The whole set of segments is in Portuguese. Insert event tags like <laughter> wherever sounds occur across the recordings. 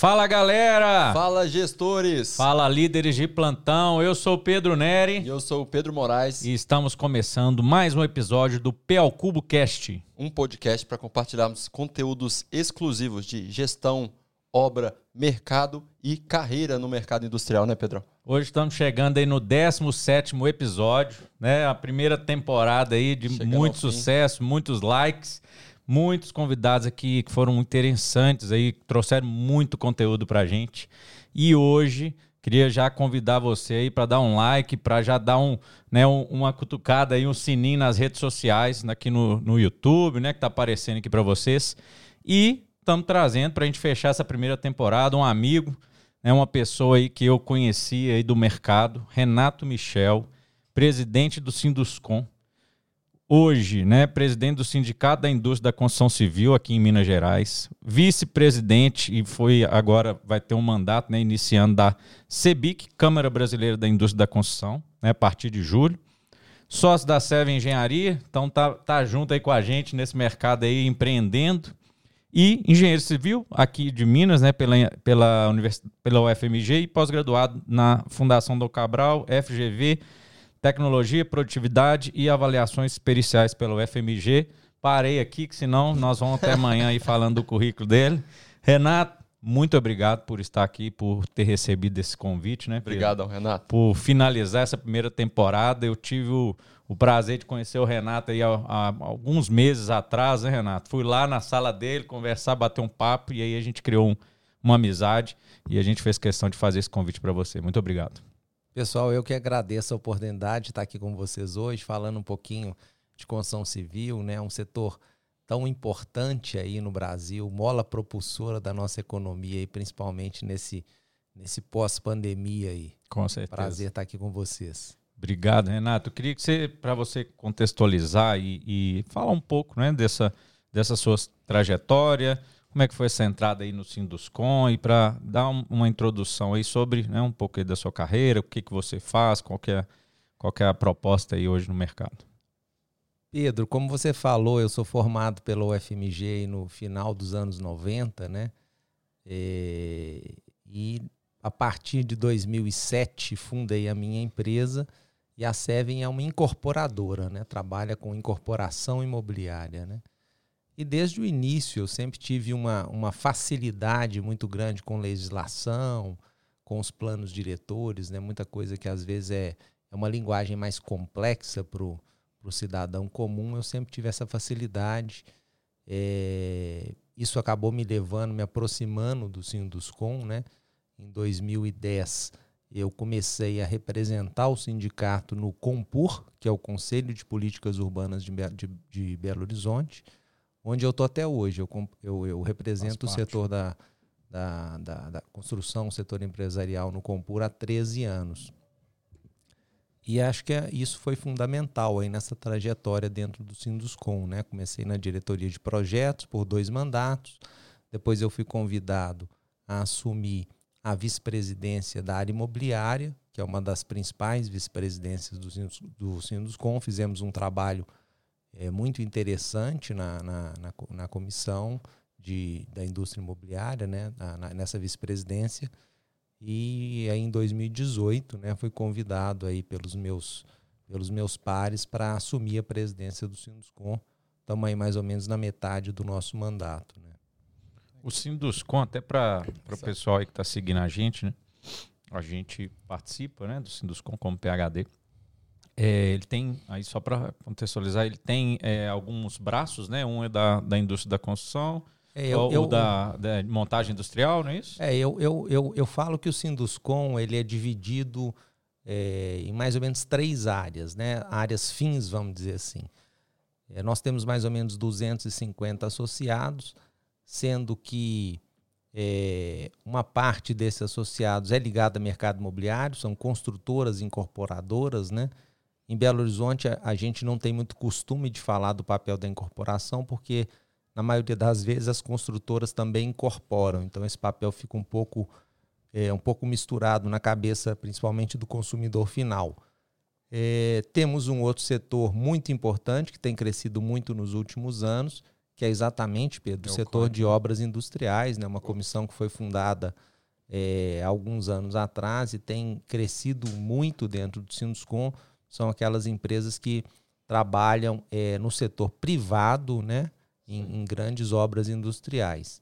Fala galera! Fala gestores! Fala líderes de plantão, eu sou o Pedro Neri. E eu sou o Pedro Moraes. E estamos começando mais um episódio do P ao Cubo Cast. Um podcast para compartilharmos conteúdos exclusivos de gestão, obra, mercado e carreira no mercado industrial, né, Pedro? Hoje estamos chegando aí no 17º episódio, né? A primeira temporada aí de Chegando muito sucesso, muitos likes muitos convidados aqui que foram interessantes aí, trouxeram muito conteúdo para a gente. E hoje queria já convidar você aí para dar um like, para já dar um, né, um, uma cutucada aí, um sininho nas redes sociais, aqui no, no YouTube, né, que está aparecendo aqui para vocês. E estamos trazendo para a gente fechar essa primeira temporada um amigo, né, uma pessoa aí que eu conheci aí do mercado, Renato Michel, presidente do Sinduscom hoje, né, presidente do Sindicato da Indústria da Construção Civil aqui em Minas Gerais, vice-presidente e foi agora vai ter um mandato, né, iniciando da CEBIC, Câmara Brasileira da Indústria da Construção, né, a partir de julho. Sócio da Serve Engenharia, então tá, tá junto aí com a gente nesse mercado aí empreendendo. E engenheiro civil aqui de Minas, né, pela, pela, univers, pela UFMG e pós-graduado na Fundação do Cabral, FGV, Tecnologia, Produtividade e Avaliações Periciais pelo FMG. Parei aqui, que senão nós vamos até amanhã aí falando do currículo dele. Renato, muito obrigado por estar aqui, por ter recebido esse convite, né? Obrigado, Renato. Por finalizar essa primeira temporada. Eu tive o, o prazer de conhecer o Renato aí há, há, alguns meses atrás, né, Renato? Fui lá na sala dele conversar, bater um papo e aí a gente criou um, uma amizade e a gente fez questão de fazer esse convite para você. Muito obrigado. Pessoal, eu que agradeço a oportunidade de estar aqui com vocês hoje, falando um pouquinho de construção civil, né? Um setor tão importante aí no Brasil, mola propulsora da nossa economia e principalmente nesse nesse pós-pandemia aí. Com certeza. Prazer estar aqui com vocês. Obrigado, Renato. Eu queria que você, para você contextualizar e, e falar um pouco, né, dessa dessa sua trajetória, como é que foi essa entrada aí no Sinduscom e para dar um, uma introdução aí sobre né, um pouco da sua carreira, o que, que você faz, qual que, é, qual que é a proposta aí hoje no mercado. Pedro, como você falou, eu sou formado pela UFMG no final dos anos 90, né? E, é, e a partir de 2007 fundei a minha empresa e a Seven é uma incorporadora, né? Trabalha com incorporação imobiliária, né? E desde o início eu sempre tive uma, uma facilidade muito grande com legislação, com os planos diretores, né? muita coisa que às vezes é, é uma linguagem mais complexa para o cidadão comum. Eu sempre tive essa facilidade. É, isso acabou me levando, me aproximando do Sinduscom. Né? Em 2010, eu comecei a representar o sindicato no COMPUR, que é o Conselho de Políticas Urbanas de, de, de Belo Horizonte onde eu estou até hoje. Eu, eu, eu represento o setor da, da, da, da, construção, o setor empresarial no Compur há 13 anos. E acho que é, isso foi fundamental aí nessa trajetória dentro do Sinduscom. Né? Comecei na diretoria de projetos por dois mandatos, depois eu fui convidado a assumir a vice-presidência da área imobiliária, que é uma das principais vice-presidências do, do Sinduscom. Fizemos um trabalho é, muito interessante na, na, na, na comissão de, da indústria imobiliária, né, na, nessa vice-presidência. E aí em 2018, né, fui convidado aí pelos meus, pelos meus pares para assumir a presidência do Sinduscom. Estamos aí mais ou menos na metade do nosso mandato. Né. O Sinduscom, até para o pessoal aí que está seguindo a gente, né, a gente participa né, do Sinduscom como PHD. É, ele tem, aí só para contextualizar, ele tem é, alguns braços, né? Um é da, da indústria da construção, é, eu, ou eu, da, da, montagem industrial, não é isso? É, eu, eu, eu, eu falo que o Sinduscom ele é dividido é, em mais ou menos três áreas, né? Áreas fins, vamos dizer assim. É, nós temos mais ou menos 250 associados, sendo que é, uma parte desses associados é ligada ao mercado imobiliário, são construtoras incorporadoras, né? Em Belo Horizonte, a, a gente não tem muito costume de falar do papel da incorporação, porque na maioria das vezes as construtoras também incorporam. Então esse papel fica um pouco é, um pouco misturado na cabeça, principalmente do consumidor final. É, temos um outro setor muito importante que tem crescido muito nos últimos anos, que é exatamente, Pedro, o setor de obras industriais, né? uma comissão que foi fundada é, alguns anos atrás e tem crescido muito dentro do Sinduscom. São aquelas empresas que trabalham é, no setor privado, né? em, em grandes obras industriais.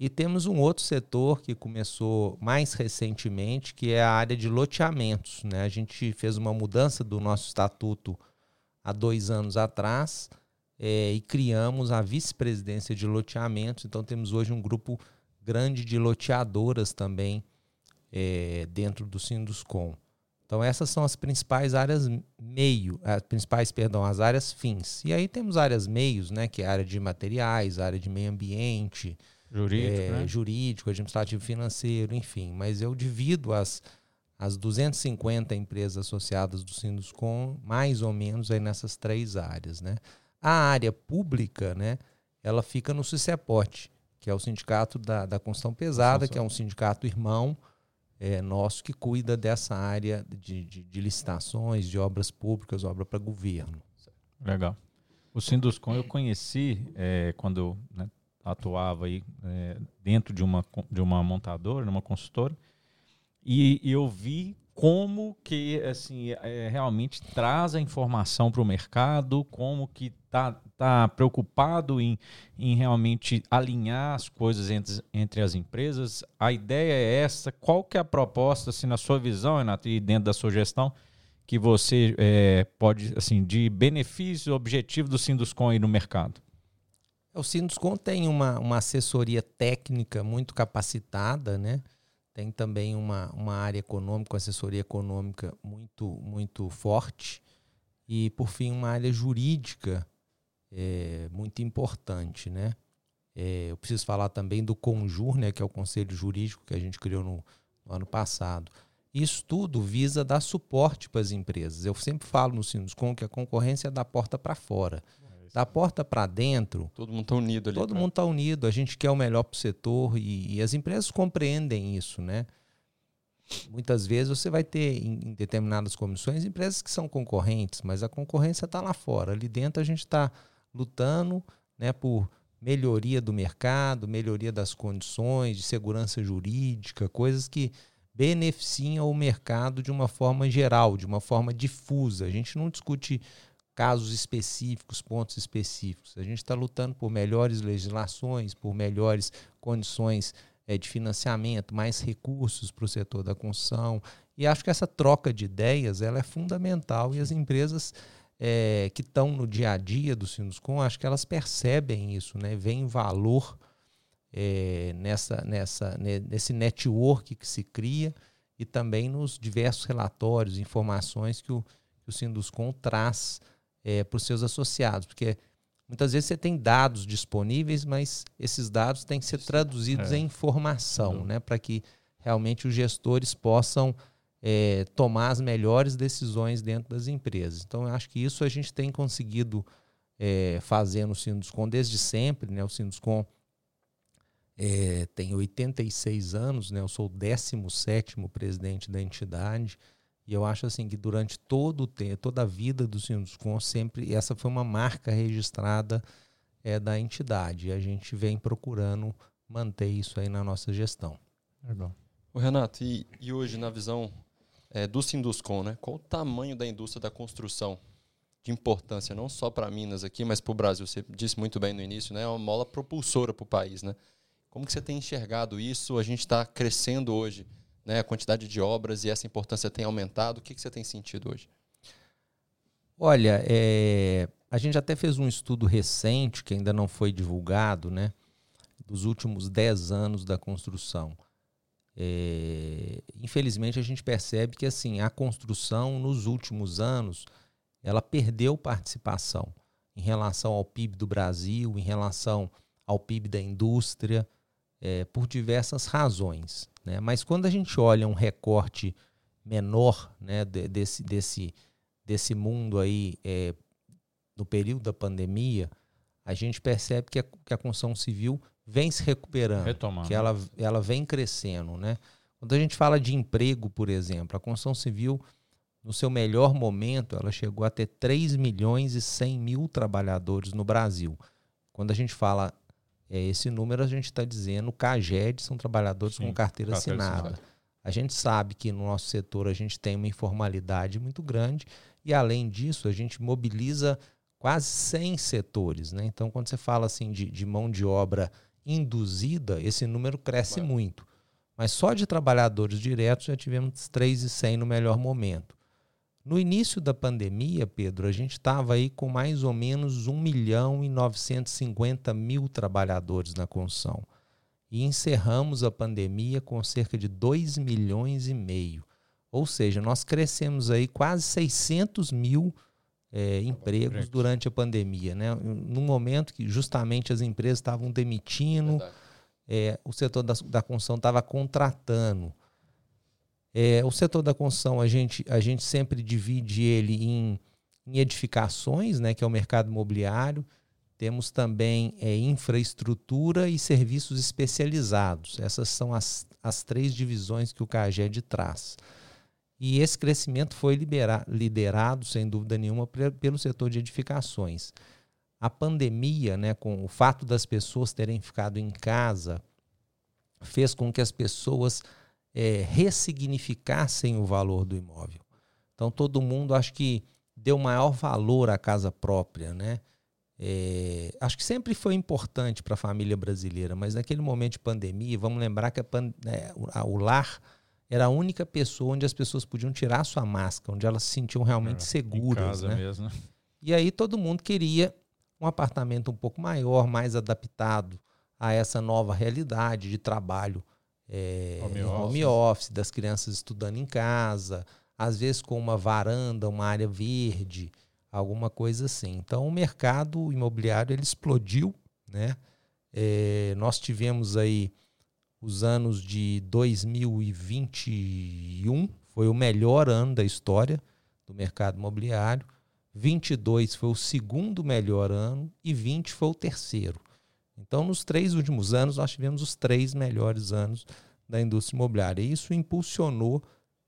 E temos um outro setor que começou mais recentemente, que é a área de loteamentos. Né? A gente fez uma mudança do nosso estatuto há dois anos atrás é, e criamos a vice-presidência de loteamentos. Então temos hoje um grupo grande de loteadoras também é, dentro do Sinduscom. Então essas são as principais áreas meio, as principais, perdão, as áreas fins. E aí temos áreas meios, né, que é a área de materiais, a área de meio ambiente, jurídico, é, né? jurídico, administrativo financeiro, enfim. Mas eu divido as, as 250 empresas associadas do Sinduscom mais ou menos aí nessas três áreas, né? A área pública, né, ela fica no CICEPOT, que é o sindicato da, da construção pesada, que é um sindicato irmão é, nosso que cuida dessa área de, de, de licitações, de obras públicas, obra para governo. Legal. O Sinduscom eu conheci é, quando eu né, atuava aí é, dentro de uma, de uma montadora, uma consultora, e, e eu vi como que assim é, realmente traz a informação para o mercado, como que tá, tá preocupado em, em realmente alinhar as coisas entre, entre as empresas. A ideia é essa. Qual que é a proposta, assim, na sua visão, Renato, e dentro da sua gestão, que você é, pode, assim, de benefício objetivo do Sinduscom aí no mercado? O Sinduscom tem uma, uma assessoria técnica muito capacitada, né? tem também uma, uma área econômica, uma assessoria econômica muito, muito forte e, por fim, uma área jurídica é, muito importante. Né? É, eu preciso falar também do CONJUR, né, que é o Conselho Jurídico que a gente criou no, no ano passado. Isso tudo visa dar suporte para as empresas. Eu sempre falo no Sinduscom que a concorrência é da porta para fora. Da porta para dentro. Todo mundo está unido ali. Todo pra... mundo está unido. A gente quer o melhor para o setor e, e, as empresas compreendem isso, né? Muitas vezes você vai ter em, em determinadas comissões empresas que são concorrentes, mas a concorrência está lá fora. Ali dentro a gente está lutando né, por melhoria do mercado, melhoria das condições, de segurança jurídica, coisas que beneficiam o mercado de uma forma geral, de uma forma difusa. A gente não discute casos específicos, pontos específicos. A gente está lutando por melhores legislações, por melhores condições é, de financiamento, mais recursos para o setor da construção. E acho que essa troca de ideias ela é fundamental e as empresas é, que estão no dia a dia do Sinuscom, acho que elas percebem isso, né? Vem valor é, nessa, nessa, nesse network que se cria e também nos diversos relatórios, informações que o, que o Sinduscom traz é, para os seus associados, porque muitas vezes você tem dados disponíveis, mas esses dados têm que ser traduzidos é. em informação, né, para que realmente os gestores possam é, tomar as melhores decisões dentro das empresas. Então, eu acho que isso a gente tem conseguido é, fazer no Sinduscom desde sempre. Né? O Sinduscom é, tem 86 anos, né? eu sou o 17 presidente da entidade. E eu acho assim que durante todo o tempo, toda a vida do Sinduscom, sempre essa foi uma marca registrada é, da entidade. E a gente vem procurando manter isso aí na nossa gestão. Legal. O Renato, e, e hoje na visão é, do Sinduscom, né? Qual o tamanho da indústria da construção de importância não só para Minas aqui, mas para o Brasil? Você disse muito bem no início, né? É uma mola propulsora para o país, né? Como que você tem enxergado isso? A gente está crescendo hoje né, a quantidade de obras e essa importância tem aumentado. O que, que você tem sentido hoje? Olha, é, a gente até fez um estudo recente, que ainda não foi divulgado, né, dos últimos 10 anos da construção. É, infelizmente, a gente percebe que assim a construção, nos últimos anos, ela perdeu participação em relação ao PIB do Brasil, em relação ao PIB da indústria, é, por diversas razões. Né? Mas quando a gente olha um recorte menor né, desse, desse, desse mundo aí é, no período da pandemia, a gente percebe que a, que a construção civil vem se recuperando, Retomando. que ela, ela vem crescendo. Né? Quando a gente fala de emprego, por exemplo, a construção civil, no seu melhor momento, ela chegou a ter 3 milhões e 100 mil trabalhadores no Brasil Quando a gente fala é, esse número, a gente está dizendo CAGED são trabalhadores Sim, com carteira, carteira assinada. assinada. A gente sabe que no nosso setor a gente tem uma informalidade muito grande e, além disso, a gente mobiliza quase 100 setores. Né? Então, quando você fala assim de, de mão de obra induzida, esse número cresce muito. Mas só de trabalhadores diretos já tivemos 3,100 no melhor momento. No início da pandemia, Pedro, a gente estava aí com mais ou menos 1 milhão e 950 mil trabalhadores na construção e encerramos a pandemia com cerca de 2 milhões e meio. Ou seja, nós crescemos aí quase 600 mil é, empregos durante a pandemia, né? Num momento que justamente as empresas estavam demitindo, é, o setor da, da construção estava contratando. É, o setor da construção, a gente, a gente sempre divide ele em, em edificações, né, que é o mercado imobiliário, temos também é, infraestrutura e serviços especializados. Essas são as, as três divisões que o CAGED traz. E esse crescimento foi liderado, sem dúvida nenhuma, pelo setor de edificações. A pandemia, né, com o fato das pessoas terem ficado em casa, fez com que as pessoas é, ressignificassem o valor do imóvel. Então, todo mundo, acho que, deu maior valor à casa própria, né? É, acho que sempre foi importante para a família brasileira, mas naquele momento de pandemia, vamos lembrar que a, é, a, o lar era a única pessoa onde as pessoas podiam tirar sua máscara, onde elas se sentiam realmente é, seguras. né? Mesmo. E aí todo mundo queria um apartamento um pouco maior, mais adaptado a essa nova realidade de trabalho é, home, home office, das crianças estudando em casa, às vezes com uma varanda, uma área verde alguma coisa assim. Então o mercado imobiliário ele explodiu, né? É, nós tivemos aí os anos de 2021 foi o melhor ano da história do mercado imobiliário. 22 foi o segundo melhor ano e 20 foi o terceiro. Então, nos três últimos anos, nós tivemos os três melhores anos da indústria imobiliária. E isso impulsionou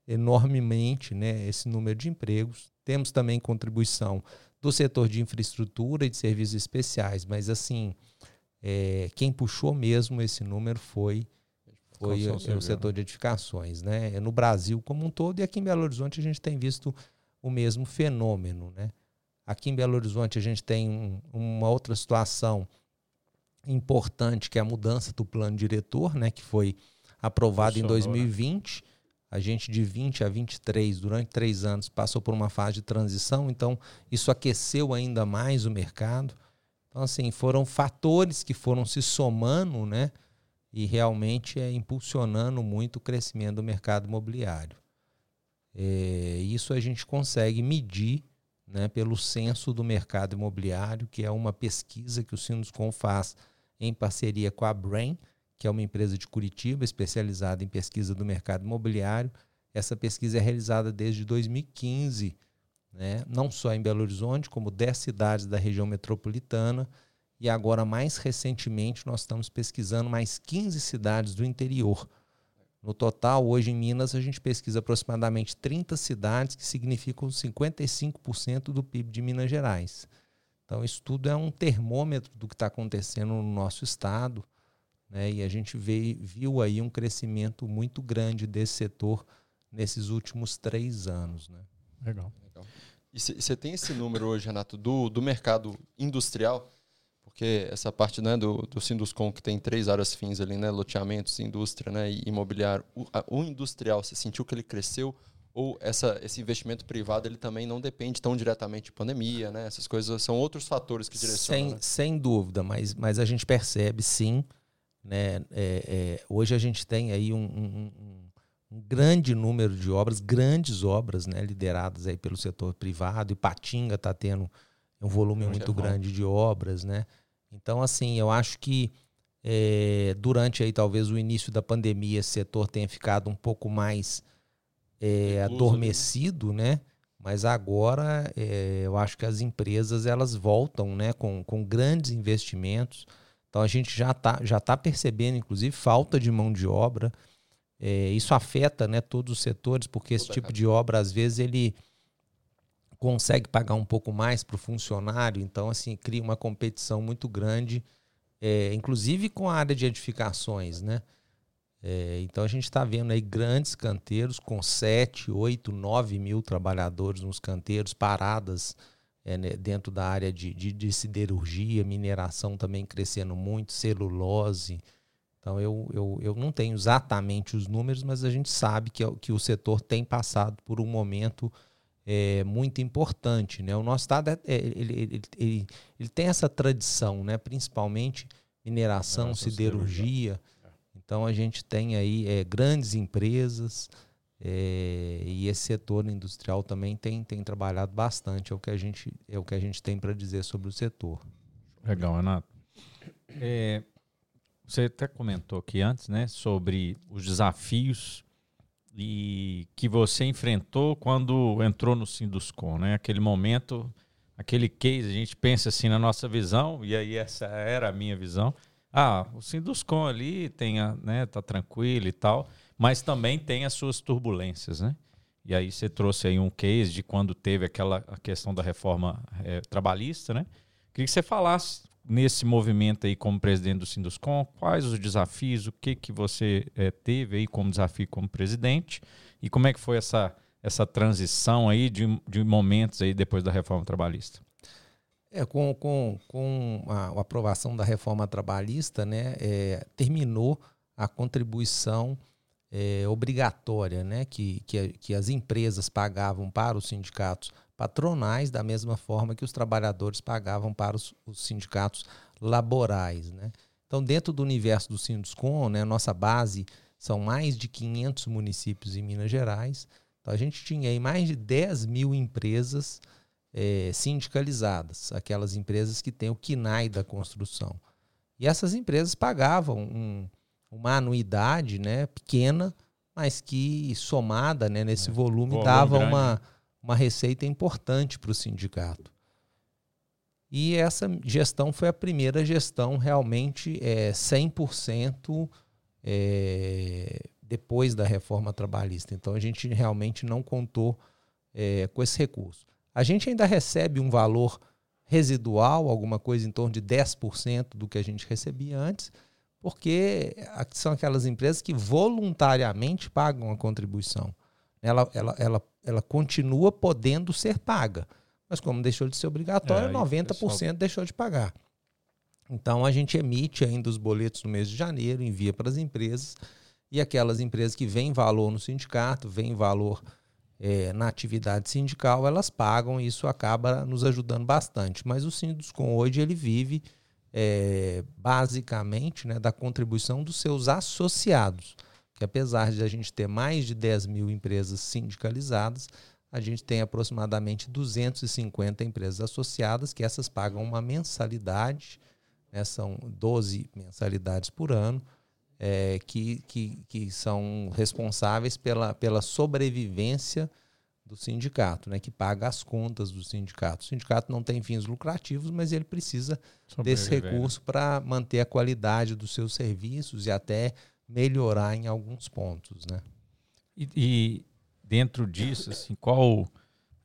enormemente né, esse número de empregos. Temos também contribuição do setor de infraestrutura e de serviços especiais, mas assim, é, quem puxou mesmo esse número foi, foi o, o setor de edificações. Né? No Brasil como um todo e aqui em Belo Horizonte a gente tem visto o mesmo fenômeno. Né? Aqui em Belo Horizonte a gente tem um, uma outra situação importante que é a mudança do plano diretor, né, que foi aprovado em 2020 a gente de 20 a 23, durante três anos, passou por uma fase de transição, então isso aqueceu ainda mais o mercado. Então, assim, foram fatores que foram se somando, né? E realmente é impulsionando muito o crescimento do mercado imobiliário. É, isso a gente consegue medir né, pelo censo do mercado imobiliário, que é uma pesquisa que o Sinuscom faz em parceria com a Brain, que é uma empresa de Curitiba especializada em pesquisa do mercado imobiliário. Essa pesquisa é realizada desde 2015, né? não só em Belo Horizonte, como 10 cidades da região metropolitana. E agora, mais recentemente, nós estamos pesquisando mais 15 cidades do interior. No total, hoje em Minas, a gente pesquisa aproximadamente 30 cidades, que significam 55% do PIB de Minas Gerais. Então, isso tudo é um termômetro do que está acontecendo no nosso estado. Né? E a gente veio, viu aí um crescimento muito grande desse setor nesses últimos três anos. Né? Legal. Legal. E você tem esse número hoje, Renato, do, do mercado industrial? Porque essa parte né, do, do Sinduscom, que tem três áreas fins ali, né, loteamentos, indústria né, e imobiliário, o, a, o industrial, você sentiu que ele cresceu? ou essa, esse investimento privado ele também não depende tão diretamente de pandemia, né? Essas coisas são outros fatores que direcionam. Sem, né? sem dúvida, mas, mas a gente percebe sim né? É, é, hoje a gente tem aí um, um, um, grande número de obras, grandes obras né? lideradas aí pelo setor privado, e Patinga está tendo um volume muito grande de obras. Né? Então, assim, eu acho que é, durante aí talvez o início da pandemia esse setor tenha ficado um pouco mais é, adormecido, né? Mas agora é, eu acho que as empresas elas voltam, né, com, com grandes investimentos. Então a gente já está já tá percebendo, inclusive, falta de mão de obra. É, isso afeta né, todos os setores, porque esse tipo de obra, às vezes, ele consegue pagar um pouco mais para o funcionário, então assim cria uma competição muito grande, é, inclusive com a área de edificações, né? É, então a gente está vendo aí grandes canteiros com 7, 8, 9 mil trabalhadores nos canteiros, paradas é, né, dentro da área de, de, de, siderurgia, mineração também crescendo muito, celulose. Então eu, eu, eu não tenho exatamente os números, mas a gente sabe que, é que o setor tem passado por um momento é, muito importante. Né? O nosso estado é, é ele, ele, ele, ele, tem essa tradição, né? principalmente mineração, Nossa, siderurgia. Então a gente tem aí é, grandes empresas é, e esse setor industrial também tem, tem trabalhado bastante. É o que a gente, é o que a gente tem para dizer sobre o setor. Legal, Renato. É, você até comentou aqui antes, né, sobre os desafios e que você enfrentou quando entrou no Sinduscom, né? Aquele momento, aquele case, a gente pensa assim na nossa visão, e aí essa era a minha visão. Ah, o Sinduscom ali tem a, né, tá tranquilo e tal, mas também tem as suas turbulências, né? E aí você trouxe aí um case de quando teve aquela a questão da reforma é, trabalhista, né? Queria que você falasse nesse movimento aí como presidente do Sinduscom, quais os desafios, o que que você é, teve aí como desafio como presidente e como é que foi essa, essa transição aí de, de momentos aí depois da reforma trabalhista? É, com, com, com a, a aprovação da reforma trabalhista, né, é, terminou a contribuição é, obrigatória né, que, que, que as empresas pagavam para os sindicatos patronais, da mesma forma que os trabalhadores pagavam para os, os sindicatos laborais. Né? Então, dentro do universo do Sinduscom, né, nossa base são mais de 500 municípios em Minas Gerais. Então, a gente tinha aí mais de 10 mil empresas é, sindicalizadas, aquelas empresas que têm o KINAI da construção. E essas empresas pagavam um, uma anuidade né, pequena, mas que somada né, nesse é, volume dava uma, uma receita importante para o sindicato. E essa gestão foi a primeira gestão realmente é, 100% é, depois da reforma trabalhista. Então a gente realmente não contou é, com esse recurso. A gente ainda recebe um valor residual, alguma coisa em torno de 10% do que a gente recebia antes, porque são aquelas empresas que voluntariamente pagam a contribuição. Ela, ela, ela ela continua podendo ser paga. Mas como deixou de ser obrigatória, é, 90% pessoal... deixou de pagar. Então a gente emite ainda os boletos no mês de janeiro, envia para as empresas, e aquelas empresas que vêm valor no sindicato, vêm valor é, na atividade sindical, elas pagam e isso acaba nos ajudando bastante. Mas o Sinduscom hoje ele vive é, basicamente né, da contribuição dos seus associados que apesar de a gente ter mais de 10 mil empresas sindicalizadas, a gente tem aproximadamente 250 empresas associadas, que essas pagam uma mensalidade, né, são 12 mensalidades por ano, é, que, que, que são responsáveis pela, pela sobrevivência do sindicato, né, que paga as contas do sindicato. O sindicato não tem fins lucrativos, mas ele precisa desse recurso para manter a qualidade dos seus serviços e até melhorar em alguns pontos, né? E, e dentro disso, assim, qual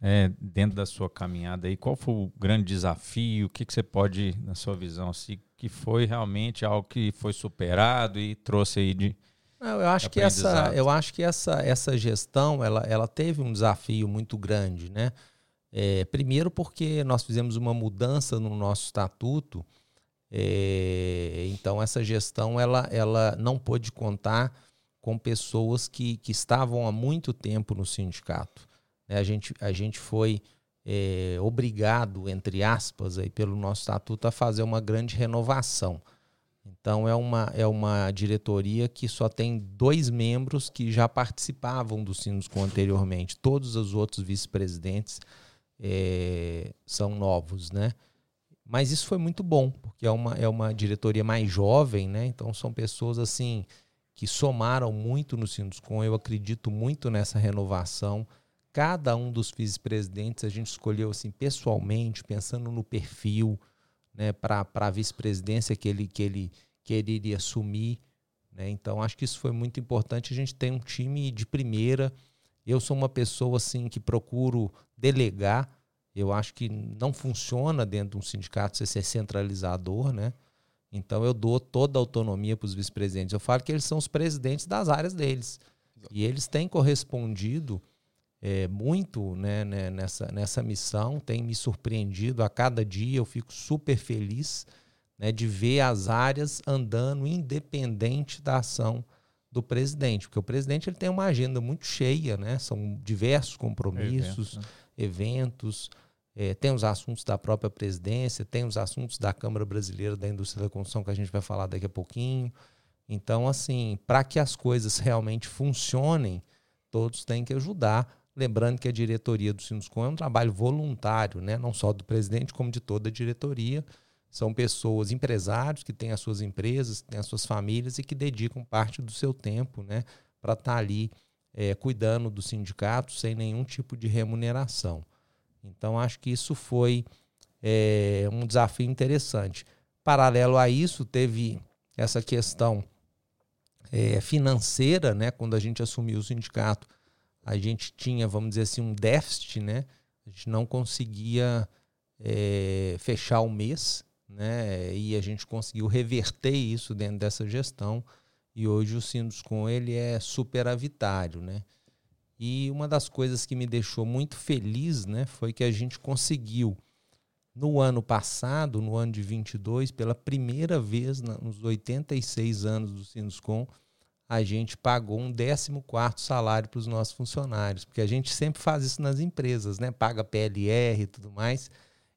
é, dentro da sua caminhada aí, qual foi o grande desafio? O que, que você pode, na sua visão, assim, que foi realmente algo que foi superado e trouxe aí de não, eu acho que essa, eu acho que essa, essa gestão, ela, ela teve um desafio muito grande, né? É, primeiro porque nós fizemos uma mudança no nosso estatuto é, então essa gestão ela, ela não pôde contar com pessoas que, que estavam há muito tempo no sindicato. Né? A, gente, a gente foi é, obrigado, entre aspas, aí, pelo nosso estatuto, a fazer uma grande renovação. Então é uma, é uma diretoria que só tem dois membros que já participavam do Sinduscom anteriormente. Todos os outros vice-presidentes é, são novos, né? Mas isso foi muito bom, porque é uma, é uma diretoria mais jovem, né? Então são pessoas assim que somaram muito no Sinduscom. Eu acredito muito nessa renovação. Cada um dos vice-presidentes a gente escolheu assim pessoalmente, pensando no perfil, né, para a vice-presidência que ele, que, ele, que ele iria assumir. Né? Então acho que isso foi muito importante. A gente tem um time de primeira. Eu sou uma pessoa assim que procuro delegar Eu acho que não funciona dentro de um sindicato você ser centralizador, né? Então eu dou toda a autonomia para os vice-presidentes. Eu falo que eles são os presidentes das áreas deles. E eles têm correspondido é, muito né, né, nessa, nessa missão, têm me surpreendido a cada dia. Eu fico super feliz né, de ver as áreas andando independente da ação do presidente, porque o presidente ele tem uma agenda muito cheia, né? São diversos compromissos, eventos, né? eventos é, tem os assuntos da própria presidência, tem os assuntos da Câmara Brasileira da Indústria da Construção que a gente vai falar daqui a pouquinho. Então, assim, para que as coisas realmente funcionem, todos têm que ajudar. Lembrando que a diretoria do Sinuscom é um trabalho voluntário, né? não só do presidente, como de toda a diretoria. São pessoas, empresários que têm as suas empresas, têm as suas famílias e que dedicam parte do seu tempo né, para estar tá ali é, cuidando do sindicato sem nenhum tipo de remuneração. Então, acho que isso foi é, um desafio interessante. Paralelo a isso, teve essa questão é, financeira, né? Quando a gente assumiu o sindicato, a gente tinha, vamos dizer assim, um déficit, né? A gente não conseguia é, fechar o mês, né? E a gente conseguiu reverter isso dentro dessa gestão. E hoje o Sinduscom ele é superavitário, né? E uma das coisas que me deixou muito feliz, né, foi que a gente conseguiu no ano passado, no ano de 22, pela primeira vez nos 86 anos do Sinuscom, a gente pagou um 14 salário para os nossos funcionários, porque a gente sempre faz isso nas empresas, né? Paga PLR e tudo mais,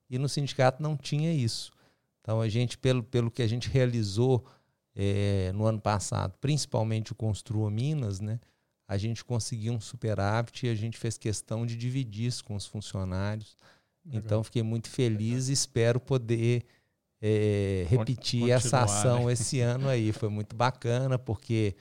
e no sindicato não tinha isso. Então a gente, pelo, pelo que a gente realizou é, no ano passado, principalmente o Construa Minas, né? A gente conseguiu um superávit e a gente fez questão de dividir isso com os funcionários. Legal. Então, fiquei muito feliz e espero poder é, repetir Continuar, essa ação né? esse ano aí. <laughs> Foi muito bacana, porque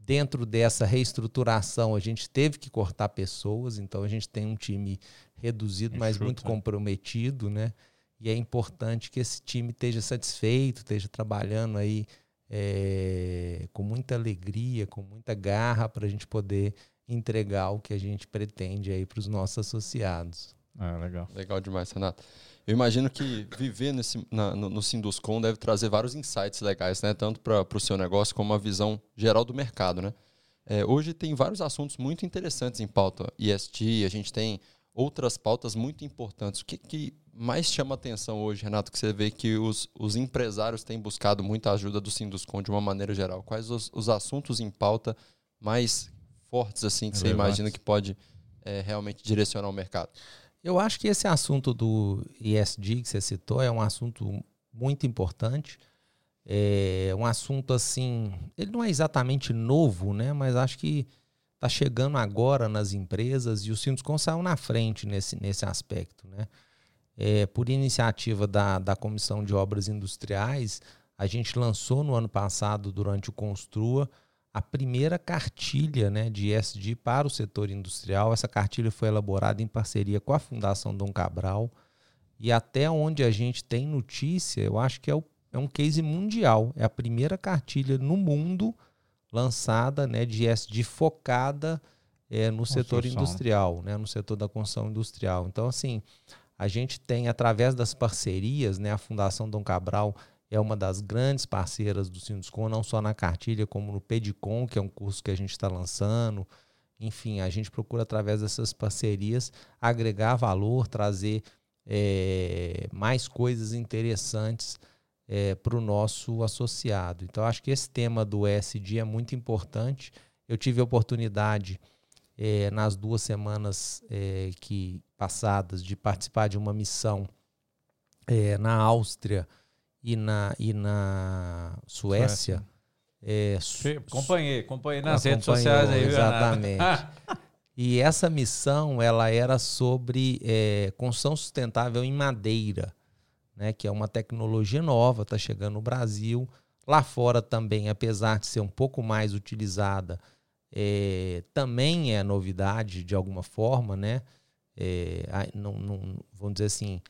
dentro dessa reestruturação a gente teve que cortar pessoas, então a gente tem um time reduzido, mas muito né? comprometido, né? E é importante que esse time esteja satisfeito, esteja trabalhando aí é, com muita alegria, com muita garra para a gente poder entregar o que a gente pretende aí para os nossos associados. Ah, legal. Legal demais, Renato. Eu imagino que viver nesse, na, no, no Sinduscom deve trazer vários insights legais, né? Tanto para o seu negócio como uma visão geral do mercado, né? É, hoje tem vários assuntos muito interessantes em pauta. ESG, a gente tem outras pautas muito importantes. O que, que mais chama atenção hoje, Renato, que você vê que os, os empresários têm buscado muita ajuda do Sinduscom de uma maneira geral? Quais os, os assuntos em pauta mais fortes assim que você imagina que pode é, realmente direcionar o mercado? Eu acho que esse assunto do ESG que você citou é um assunto muito importante. É um assunto assim, ele não é exatamente novo, né? Mas acho que está chegando agora nas empresas e o Sinduscom saiu na frente nesse, nesse aspecto, né? é, por iniciativa da, da Comissão de Obras Industriais, a gente lançou no ano passado, durante o Construa, a primeira cartilha né, de ESG para o setor industrial. Essa cartilha foi elaborada em parceria com a Fundação Dom Cabral. E até onde a gente tem notícia, eu acho que é, o, é um case mundial. É a primeira cartilha no mundo lançada né, de ESG focada é, no setor né? industrial, né, no setor da construção industrial. Então, assim, a gente tem, através das parcerias, né, a Fundação Dom Cabral é uma das grandes parceiras do Sinduscom, não só na cartilha, como no Pedicom, que é um curso que a gente está lançando. Enfim, a gente procura, através dessas parcerias, agregar valor, trazer é, mais coisas interessantes é, para o nosso associado. Então, acho que esse tema do ESG é muito importante. Eu tive a oportunidade é, nas duas semanas é, que passadas de participar de uma missão é, na Áustria e na, e na Suécia. É, su acompanhei, acompanhei nas redes sociais aí. Exatamente. <laughs> e essa missão ela era sobre é, construção sustentável em madeira, né, que é uma tecnologia nova, está chegando no Brasil. Lá fora também, apesar de ser um pouco mais utilizada, é, também é novidade de alguma forma, né? É, não, não, vamos dizer assim,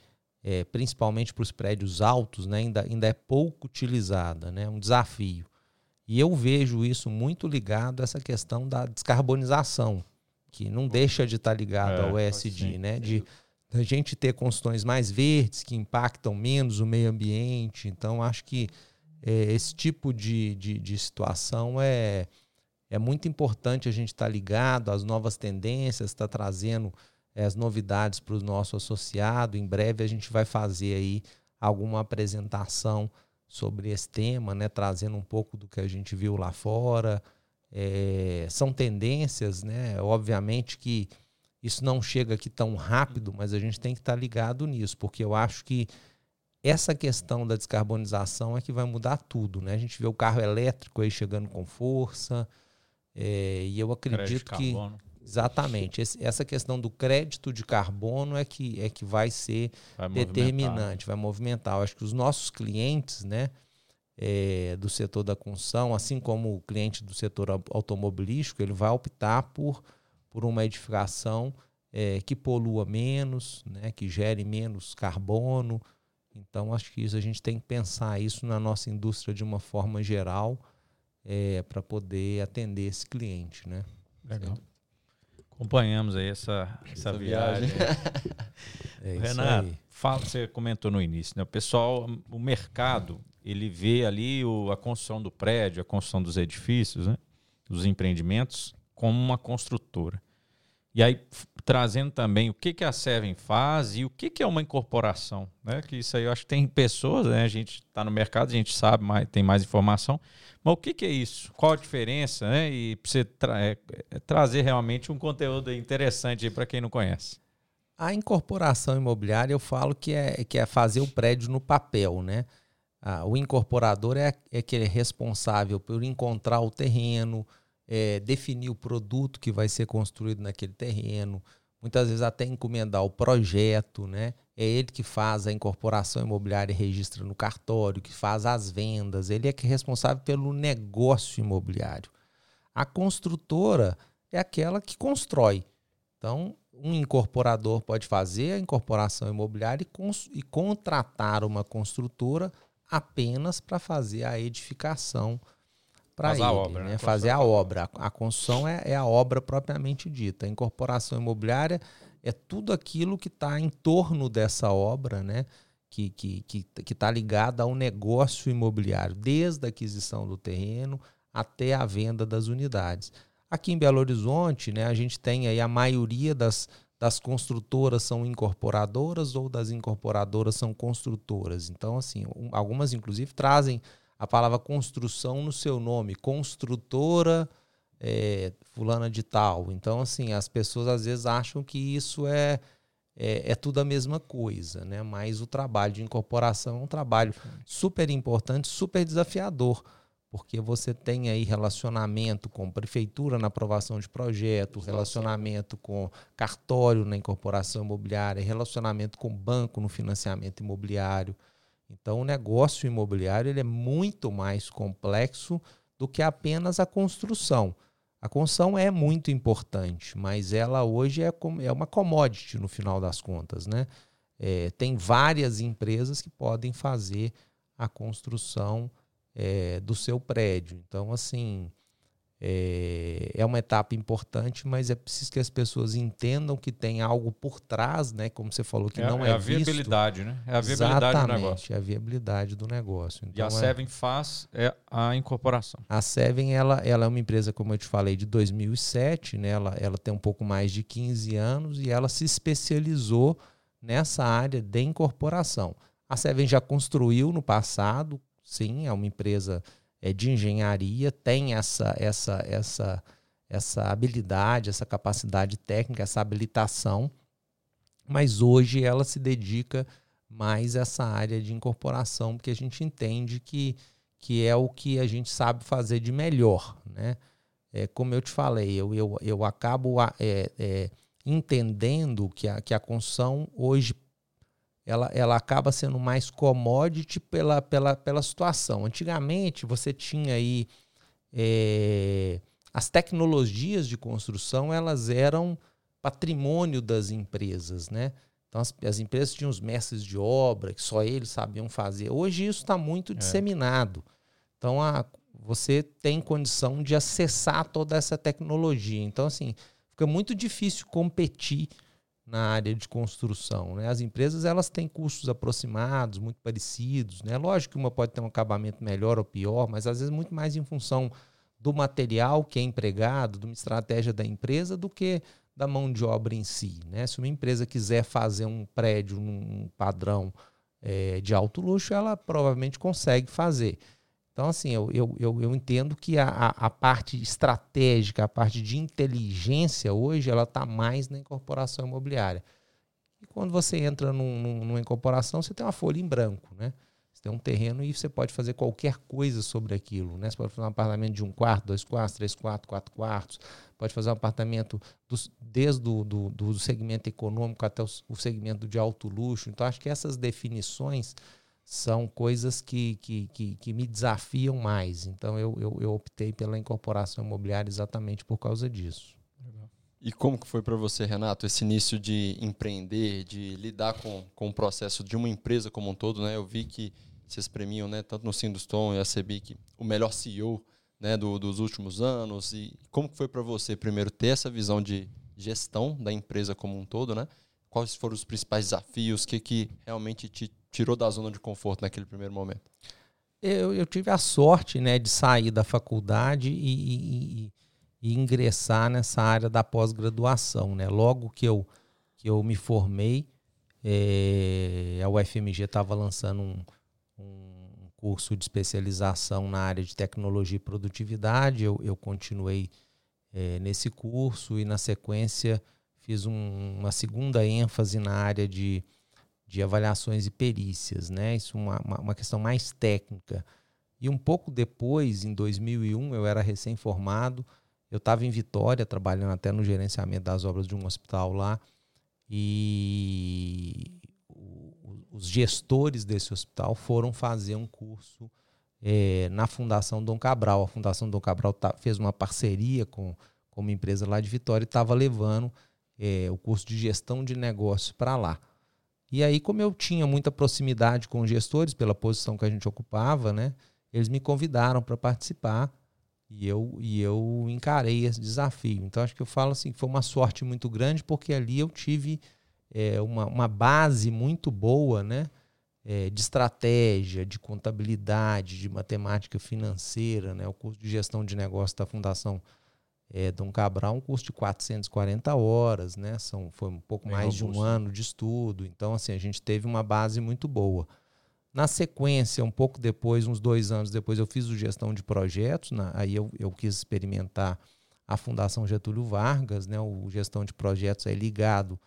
é, principalmente para os prédios altos, né? ainda, ainda é pouco utilizada, né? um desafio. E eu vejo isso muito ligado a essa questão da descarbonização, que não deixa de estar ligado é, ao ESG, né? de da gente ter construções mais verdes, que impactam menos o meio ambiente. Então, acho que é, esse tipo de, de, de, situação é, é muito importante a gente estar tá ligado às novas tendências, estar tá trazendo é, as novidades para o nosso associado. Em breve a gente vai fazer aí alguma apresentação sobre esse tema, né, trazendo um pouco do que a gente viu lá fora. É, são tendências, né? Obviamente que isso não chega aqui tão rápido, mas a gente tem que estar tá ligado nisso, porque eu acho que essa questão da descarbonização é que vai mudar tudo, né? A gente vê o carro elétrico aí chegando com força, é, e eu acredito que exatamente esse, essa questão do crédito de carbono é que é que vai ser vai determinante, vai movimentar. Eu acho que os nossos clientes, né, é, do setor da construção, assim como o cliente do setor automobilístico, ele vai optar por por uma edificação é, que polua menos, né, que gere menos carbono. Então, acho que isso a gente tem que pensar isso na nossa indústria de uma forma geral é, para poder atender esse cliente. Né? Legal. Acompanhamos aí essa, essa, essa viagem. viagem. <laughs> é Renato, fala, você comentou no início, né? O pessoal, o mercado, ele vê ali o, a construção do prédio, a construção dos edifícios, né? dos empreendimentos, como uma construtora. E aí, trazendo também o que, que a Seven faz e o que, que é uma incorporação. Né? Que isso aí eu acho que tem pessoas, né? a gente está no mercado, a gente sabe, mais, tem mais informação. Mas o que, que é isso? Qual a diferença? Né? E para você tra é, é, trazer realmente um conteúdo interessante para quem não conhece. A incorporação imobiliária, eu falo que é, que é fazer o prédio no papel, né? Ah, o incorporador é, é aquele responsável por encontrar o terreno, é, definir o produto que vai ser construído naquele terreno, muitas vezes até encomendar o projeto, né? É ele que faz a incorporação imobiliária e registra no cartório, que faz as vendas, ele é que é responsável pelo negócio imobiliário. A construtora é aquela que constrói. Então, um incorporador pode fazer a incorporação imobiliária e, e contratar uma construtora apenas para fazer a edificação para ele, obra, né? fazer a obra. A construção é, é, a obra propriamente dita. A incorporação imobiliária é tudo aquilo que está em torno dessa obra, né? que está que, que, que tá ligada ao negócio imobiliário, desde a aquisição do terreno até a venda das unidades. Aqui em Belo Horizonte, né, a gente tem aí a maioria das, das construtoras são incorporadoras ou das incorporadoras são construtoras. Então, assim, um, algumas inclusive trazem a palavra construção no seu nome, construtora é, fulana de tal. Então, assim, as pessoas às vezes acham que isso é, é, é, tudo a mesma coisa, né? Mas o trabalho de incorporação é um trabalho super importante, super desafiador, porque você tem aí relacionamento com prefeitura na aprovação de projeto, relacionamento com cartório na incorporação imobiliária, relacionamento com banco no financiamento imobiliário. Então, o negócio imobiliário ele é muito mais complexo do que apenas a construção. A construção é muito importante, mas ela hoje é, é uma commodity no final das contas. Né? É, tem várias empresas que podem fazer a construção é, do seu prédio. Então, assim, é, é uma etapa importante, mas é preciso que as pessoas entendam que tem algo por trás, né? Como você falou, que é, não é, é a visto. viabilidade, né? É a viabilidade Exatamente, do negócio. É a viabilidade do negócio. Então, e a então, é Seven faz é a incorporação. A Seven, ela, ela é uma empresa, como eu te falei, de 2007, né? Ela, ela tem um pouco mais de 15 anos e ela se especializou nessa área de incorporação. A Seven já construiu no passado, sim, é uma empresa é, de engenharia tem essa, essa, essa, essa habilidade, essa capacidade técnica, essa habilitação, mas hoje ela se dedica mais a essa área de incorporação, porque a gente entende que, que é o que a gente sabe fazer de melhor. Né? É, como eu te falei, eu, eu, eu acabo é, é, entendendo que a, que a construção hoje ela, ela acaba sendo mais commodity pela, pela, pela situação. Antigamente, você tinha aí é, as tecnologias de construção, elas eram patrimônio das empresas, né? Então, as, as empresas tinham os mestres de obra, que só eles sabiam fazer. Hoje, isso está muito é. disseminado. Então, a, você tem condição de acessar toda essa tecnologia. Então, assim, fica muito difícil competir na área de construção. Né? As empresas elas têm custos aproximados, muito parecidos. Né? Lógico que uma pode ter um acabamento melhor ou pior, mas às vezes muito mais em função do material que é empregado, de uma estratégia da empresa, do que da mão de obra em si. Né? Se uma empresa quiser fazer um prédio num padrão é, de alto luxo, ela provavelmente consegue fazer. Então, assim, eu, eu, eu, eu entendo que a, a, parte estratégica, a parte de inteligência hoje, ela está mais na incorporação imobiliária. E quando você entra num, num, numa incorporação, você tem uma folha em branco, né? Você tem um terreno e você pode fazer qualquer coisa sobre aquilo, né? Você pode fazer um apartamento de um quarto, dois quartos, três quartos, quatro quartos. Pode fazer um apartamento dos, desde o do, do, segmento econômico até o, o segmento de alto luxo. Então, acho que essas definições são coisas que, que, que, que me desafiam mais. Então eu, eu, eu, optei pela incorporação imobiliária exatamente por causa disso. E como que foi para você, Renato, esse início de empreender, de lidar com, com o processo de uma empresa como um todo? Né? Eu vi que vocês premiam, né, tanto no Sinduston e a CEBIC, o melhor CEO né, do, dos últimos anos. E como que foi para você, primeiro, ter essa visão de gestão da empresa como um todo, né? Quais foram os principais desafios? O que, que realmente te tirou da zona de conforto naquele primeiro momento? Eu, eu tive a sorte né, de sair da faculdade e, e, e ingressar nessa área da pós-graduação. Né? Logo que eu, que eu me formei, é, a UFMG estava lançando um, um curso de especialização na área de tecnologia e produtividade. Eu, eu continuei é, nesse curso e, na sequência, fiz um, uma segunda ênfase na área de de avaliações e perícias, né? Isso é uma, uma, uma questão mais técnica. E um pouco depois, em 2001, eu era recém-formado, eu estava em Vitória, trabalhando até no gerenciamento das obras de um hospital lá, e os gestores desse hospital foram fazer um curso é, na Fundação Dom Cabral. A Fundação Dom Cabral tá, fez uma parceria com, com uma empresa lá de Vitória e estava levando é, o curso de gestão de negócios para lá. E aí, como eu tinha muita proximidade com os gestores, pela posição que a gente ocupava, né, eles me convidaram para participar e eu, e eu encarei esse desafio. Então, acho que eu falo assim foi uma sorte muito grande, porque ali eu tive é, uma, uma base muito boa né, é, de estratégia, de contabilidade, de matemática financeira. Né, o curso de gestão de negócios da Fundação é, Dom Cabral um curso de 440 horas, né? São, foi um pouco Bem mais robusto. de um ano de estudo. Então, assim, a gente teve uma base muito boa. Na sequência, um pouco depois, uns dois anos depois, eu fiz o gestão de projetos. Na, aí eu, eu quis experimentar a Fundação Getúlio Vargas, né? O gestão de projetos é ligado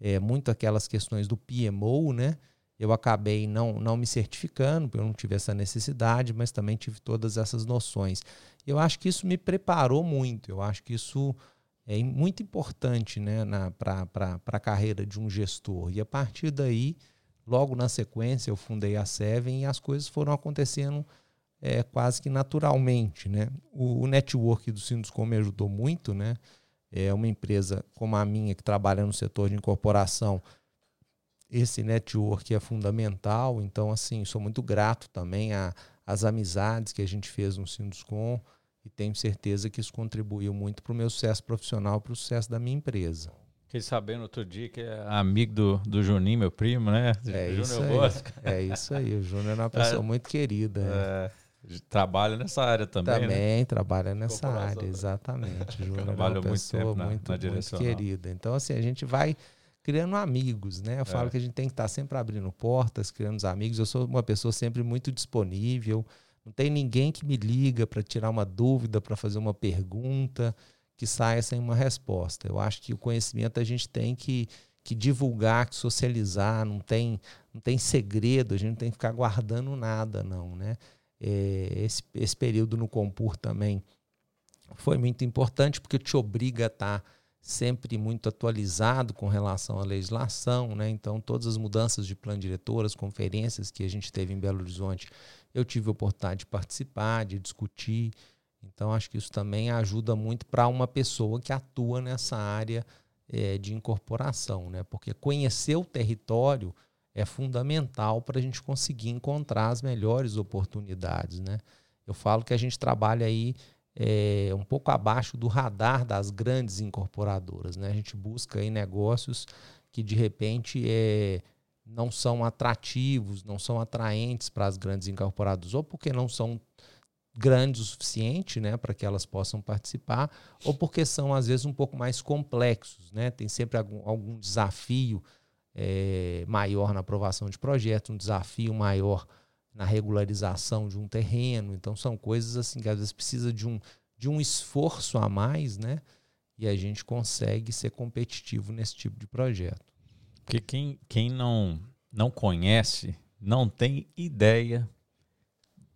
é, muito aquelas questões do PMO, né? Eu acabei não, não me certificando, porque eu não tive essa necessidade, mas também tive todas essas noções. Eu acho que isso me preparou muito, eu acho que isso é muito importante né, para a carreira de um gestor. E a partir daí, logo na sequência, eu fundei a Seven e as coisas foram acontecendo é, quase que naturalmente. Né? O, o network do Sinduscom me ajudou muito. Né? É uma empresa como a minha, que trabalha no setor de incorporação, esse network é fundamental. Então, assim, sou muito grato também às amizades que a gente fez no Sinduscom e tenho certeza que isso contribuiu muito para o meu sucesso profissional, para o sucesso da minha empresa. Fiquei sabendo outro dia que é amigo do, do Juninho, meu primo, né? É isso aí. É isso aí. O Júnior é uma <laughs> pessoa é, muito querida. É. Trabalha nessa área também. Também né? trabalha nessa área, exatamente. Júnior é uma pessoa muito, na, muito, na muito querida. Então, assim, a gente vai criando amigos, né? Eu falo é. que a gente tem que estar sempre abrindo portas, criando amigos. Eu sou uma pessoa sempre muito disponível. Não tem ninguém que me liga para tirar uma dúvida, para fazer uma pergunta, que saia sem uma resposta. Eu acho que o conhecimento a gente tem que, que divulgar, que socializar, não tem, não tem segredo, a gente não tem que ficar guardando nada, não. Né? É, esse, esse período no Compur também foi muito importante porque te obriga a estar tá sempre muito atualizado com relação à legislação, né? Então, todas as mudanças de plano diretor, as conferências que a gente teve em Belo Horizonte, eu tive a oportunidade de participar, de discutir. Então, acho que isso também ajuda muito para uma pessoa que atua nessa área é, de incorporação, né? Porque conhecer o território é fundamental para a gente conseguir encontrar as melhores oportunidades, né? Eu falo que a gente trabalha aí é, um pouco abaixo do radar das grandes incorporadoras, né? A gente busca aí negócios que de repente é, não são atrativos, não são atraentes para as grandes incorporadoras, ou porque não são grandes o suficiente né, para que elas possam participar, ou porque são, às vezes, um pouco mais complexos. Né? Tem sempre algum, algum desafio é, maior na aprovação de projetos, um desafio maior na regularização de um terreno. Então, são coisas assim que às vezes precisa de um, de um esforço a mais, né? E a gente consegue ser competitivo nesse tipo de projeto. Porque quem, quem não, não conhece não tem ideia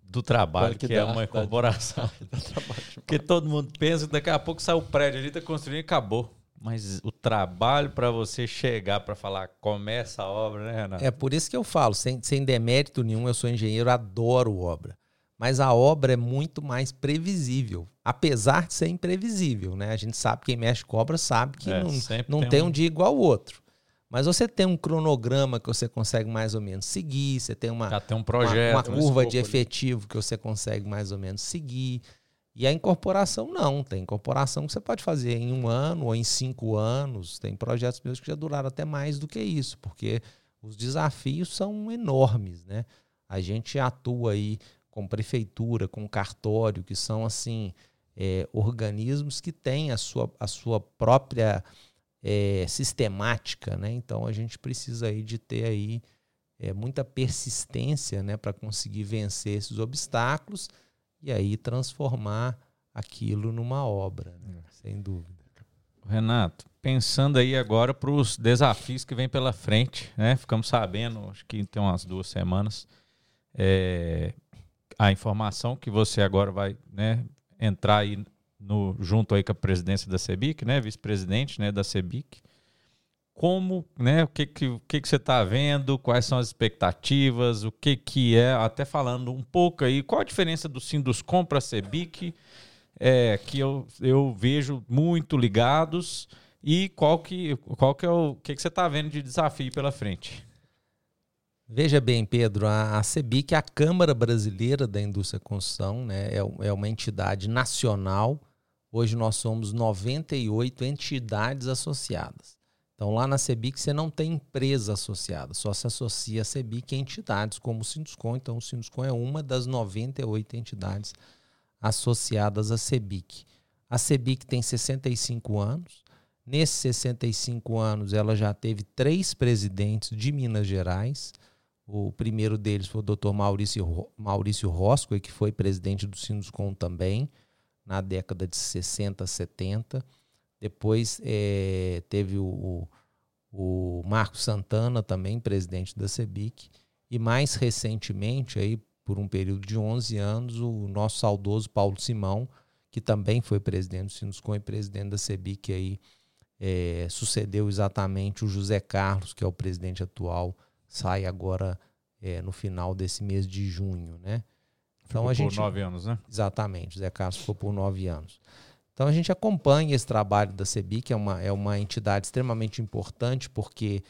do trabalho que, que é uma incorporação. <laughs> Porque todo mundo pensa que daqui a pouco sai o prédio ali, está construindo e acabou. Mas o trabalho para você chegar para falar, começa a obra, né, Renato? É por isso que eu falo, sem, sem demérito nenhum, eu sou engenheiro, adoro obra. Mas a obra é muito mais previsível, apesar de ser imprevisível, né? A gente sabe, quem mexe com obra sabe que é, não, não tem, tem um dia igual ao outro. Mas você tem um cronograma que você consegue mais ou menos seguir, você tem uma, Já tem um projeto, uma, uma curva de efetivo ali. que você consegue mais ou menos seguir. E a incorporação não, tem incorporação que você pode fazer em um ano ou em cinco anos. Tem projetos meus que já duraram até mais do que isso, porque os desafios são enormes, né? A gente atua aí com prefeitura, com cartório, que são assim é, organismos que têm a sua, a sua própria é, sistemática, né? Então a gente precisa aí de ter aí é, muita persistência, né, para conseguir vencer esses obstáculos e aí transformar aquilo numa obra, né? É. sem dúvida. Renato, pensando aí agora para os desafios que vem pela frente, né? Ficamos sabendo, acho que tem umas duas semanas, é, a informação que você agora vai né, entrar aí no, junto aí com a presidência da CEBIC, né, vice-presidente né, da CEBIC. Como, né, o que que, o que, que você está vendo, quais são as expectativas, o que que é, até falando um pouco aí, qual a diferença do Sinduscom para a CEBIC, é, que eu, eu vejo muito ligados, e qual que, qual que é o que, que você está vendo de desafio pela frente? Veja bem, Pedro, a, a CEBIC é a Câmara Brasileira da Indústria Construção, né? é, é uma entidade nacional Hoje nós somos 98 entidades associadas. Então lá na CEBIC você não tem empresa associada, só se associa a CEBIC a entidades como o Sinduscom. Então o Sinduscom é uma das 98 entidades associadas à CEBIC. A CEBIC tem 65 anos. Nesses 65 anos ela já teve três presidentes de Minas Gerais. O primeiro deles foi o Dr. Maurício, Maurício Rosco, que foi presidente do Sinduscom também na década de 60, 70. Depois é, teve o, o, Marcos Santana, também presidente da CEBIC. E mais recentemente, aí, por um período de 11 anos, o nosso saudoso Paulo Simão, que também foi presidente do Sinuscom e presidente da CEBIC, aí, é, sucedeu exatamente o José Carlos, que é o presidente atual, sai agora é, no final desse mês de junho, né? Então ficou a gente, por nove anos, né? Exatamente, o Zé Carlos ficou por nove anos. Então a gente acompanha esse trabalho da CEBI, que é uma, é uma entidade extremamente importante, porque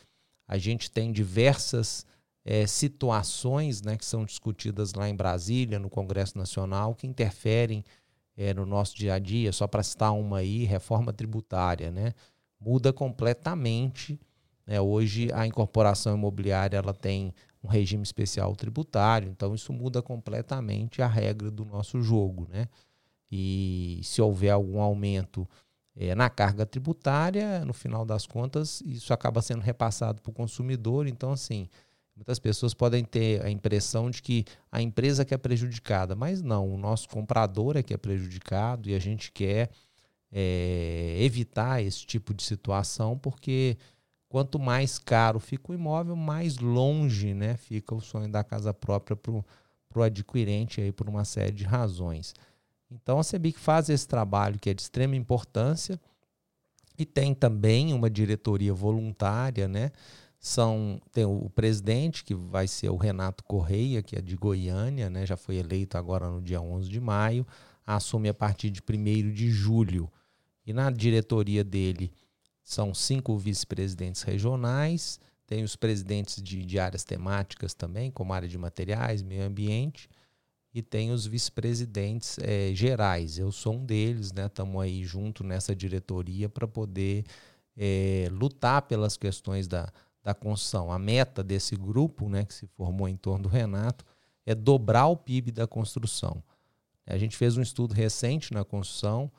a gente tem diversas é, situações né, que são discutidas lá em Brasília, no Congresso Nacional, que interferem é, no nosso dia a dia. Só para citar uma aí, reforma tributária, né? Muda completamente. Né? Hoje a incorporação imobiliária ela tem um regime especial tributário, então isso muda completamente a regra do nosso jogo, né? E se houver algum aumento é, na carga tributária, no final das contas, isso acaba sendo repassado para o consumidor. Então, assim, muitas pessoas podem ter a impressão de que a empresa que é prejudicada, mas não, o nosso comprador é que é prejudicado e a gente quer é, evitar esse tipo de situação, porque Quanto mais caro fica o imóvel, mais longe né, fica o sonho da casa própria para o adquirente aí, por uma série de razões. Então a CEBIC faz esse trabalho que é de extrema importância e tem também uma diretoria voluntária, né? São, tem o presidente, que vai ser o Renato Correia, que é de Goiânia, né? já foi eleito agora no dia 11 de maio, assume a partir de 1 de julho. E na diretoria dele são cinco vice-presidentes regionais, tem os presidentes de, de, áreas temáticas também, como área de materiais, meio ambiente, e tem os vice-presidentes é, gerais. Eu sou um deles, né? Estamos aí junto nessa diretoria para poder é, lutar pelas questões da, da construção. A meta desse grupo, né, que se formou em torno do Renato, é dobrar o PIB da construção. A gente fez um estudo recente na construção,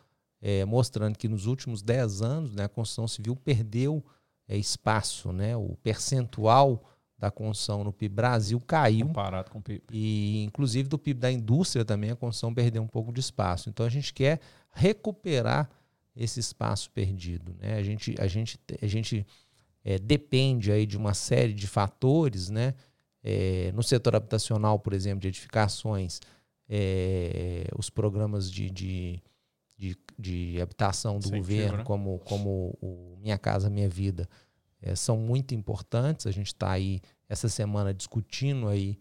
é, mostrando que nos últimos 10 anos né, a construção civil perdeu é, espaço, né, o percentual da construção no PIB Brasil caiu. Comparado com o PIB. E, inclusive, do PIB da indústria também, a construção perdeu um pouco de espaço. Então, a gente quer recuperar esse espaço perdido. Né? A gente, a gente, a gente é, depende aí de uma série de fatores. Né? É, no setor habitacional, por exemplo, de edificações, é, os programas de, de, de, de habitação do governo, né? como, como Minha Casa Minha Vida, é, são muito importantes. A gente está aí essa semana discutindo aí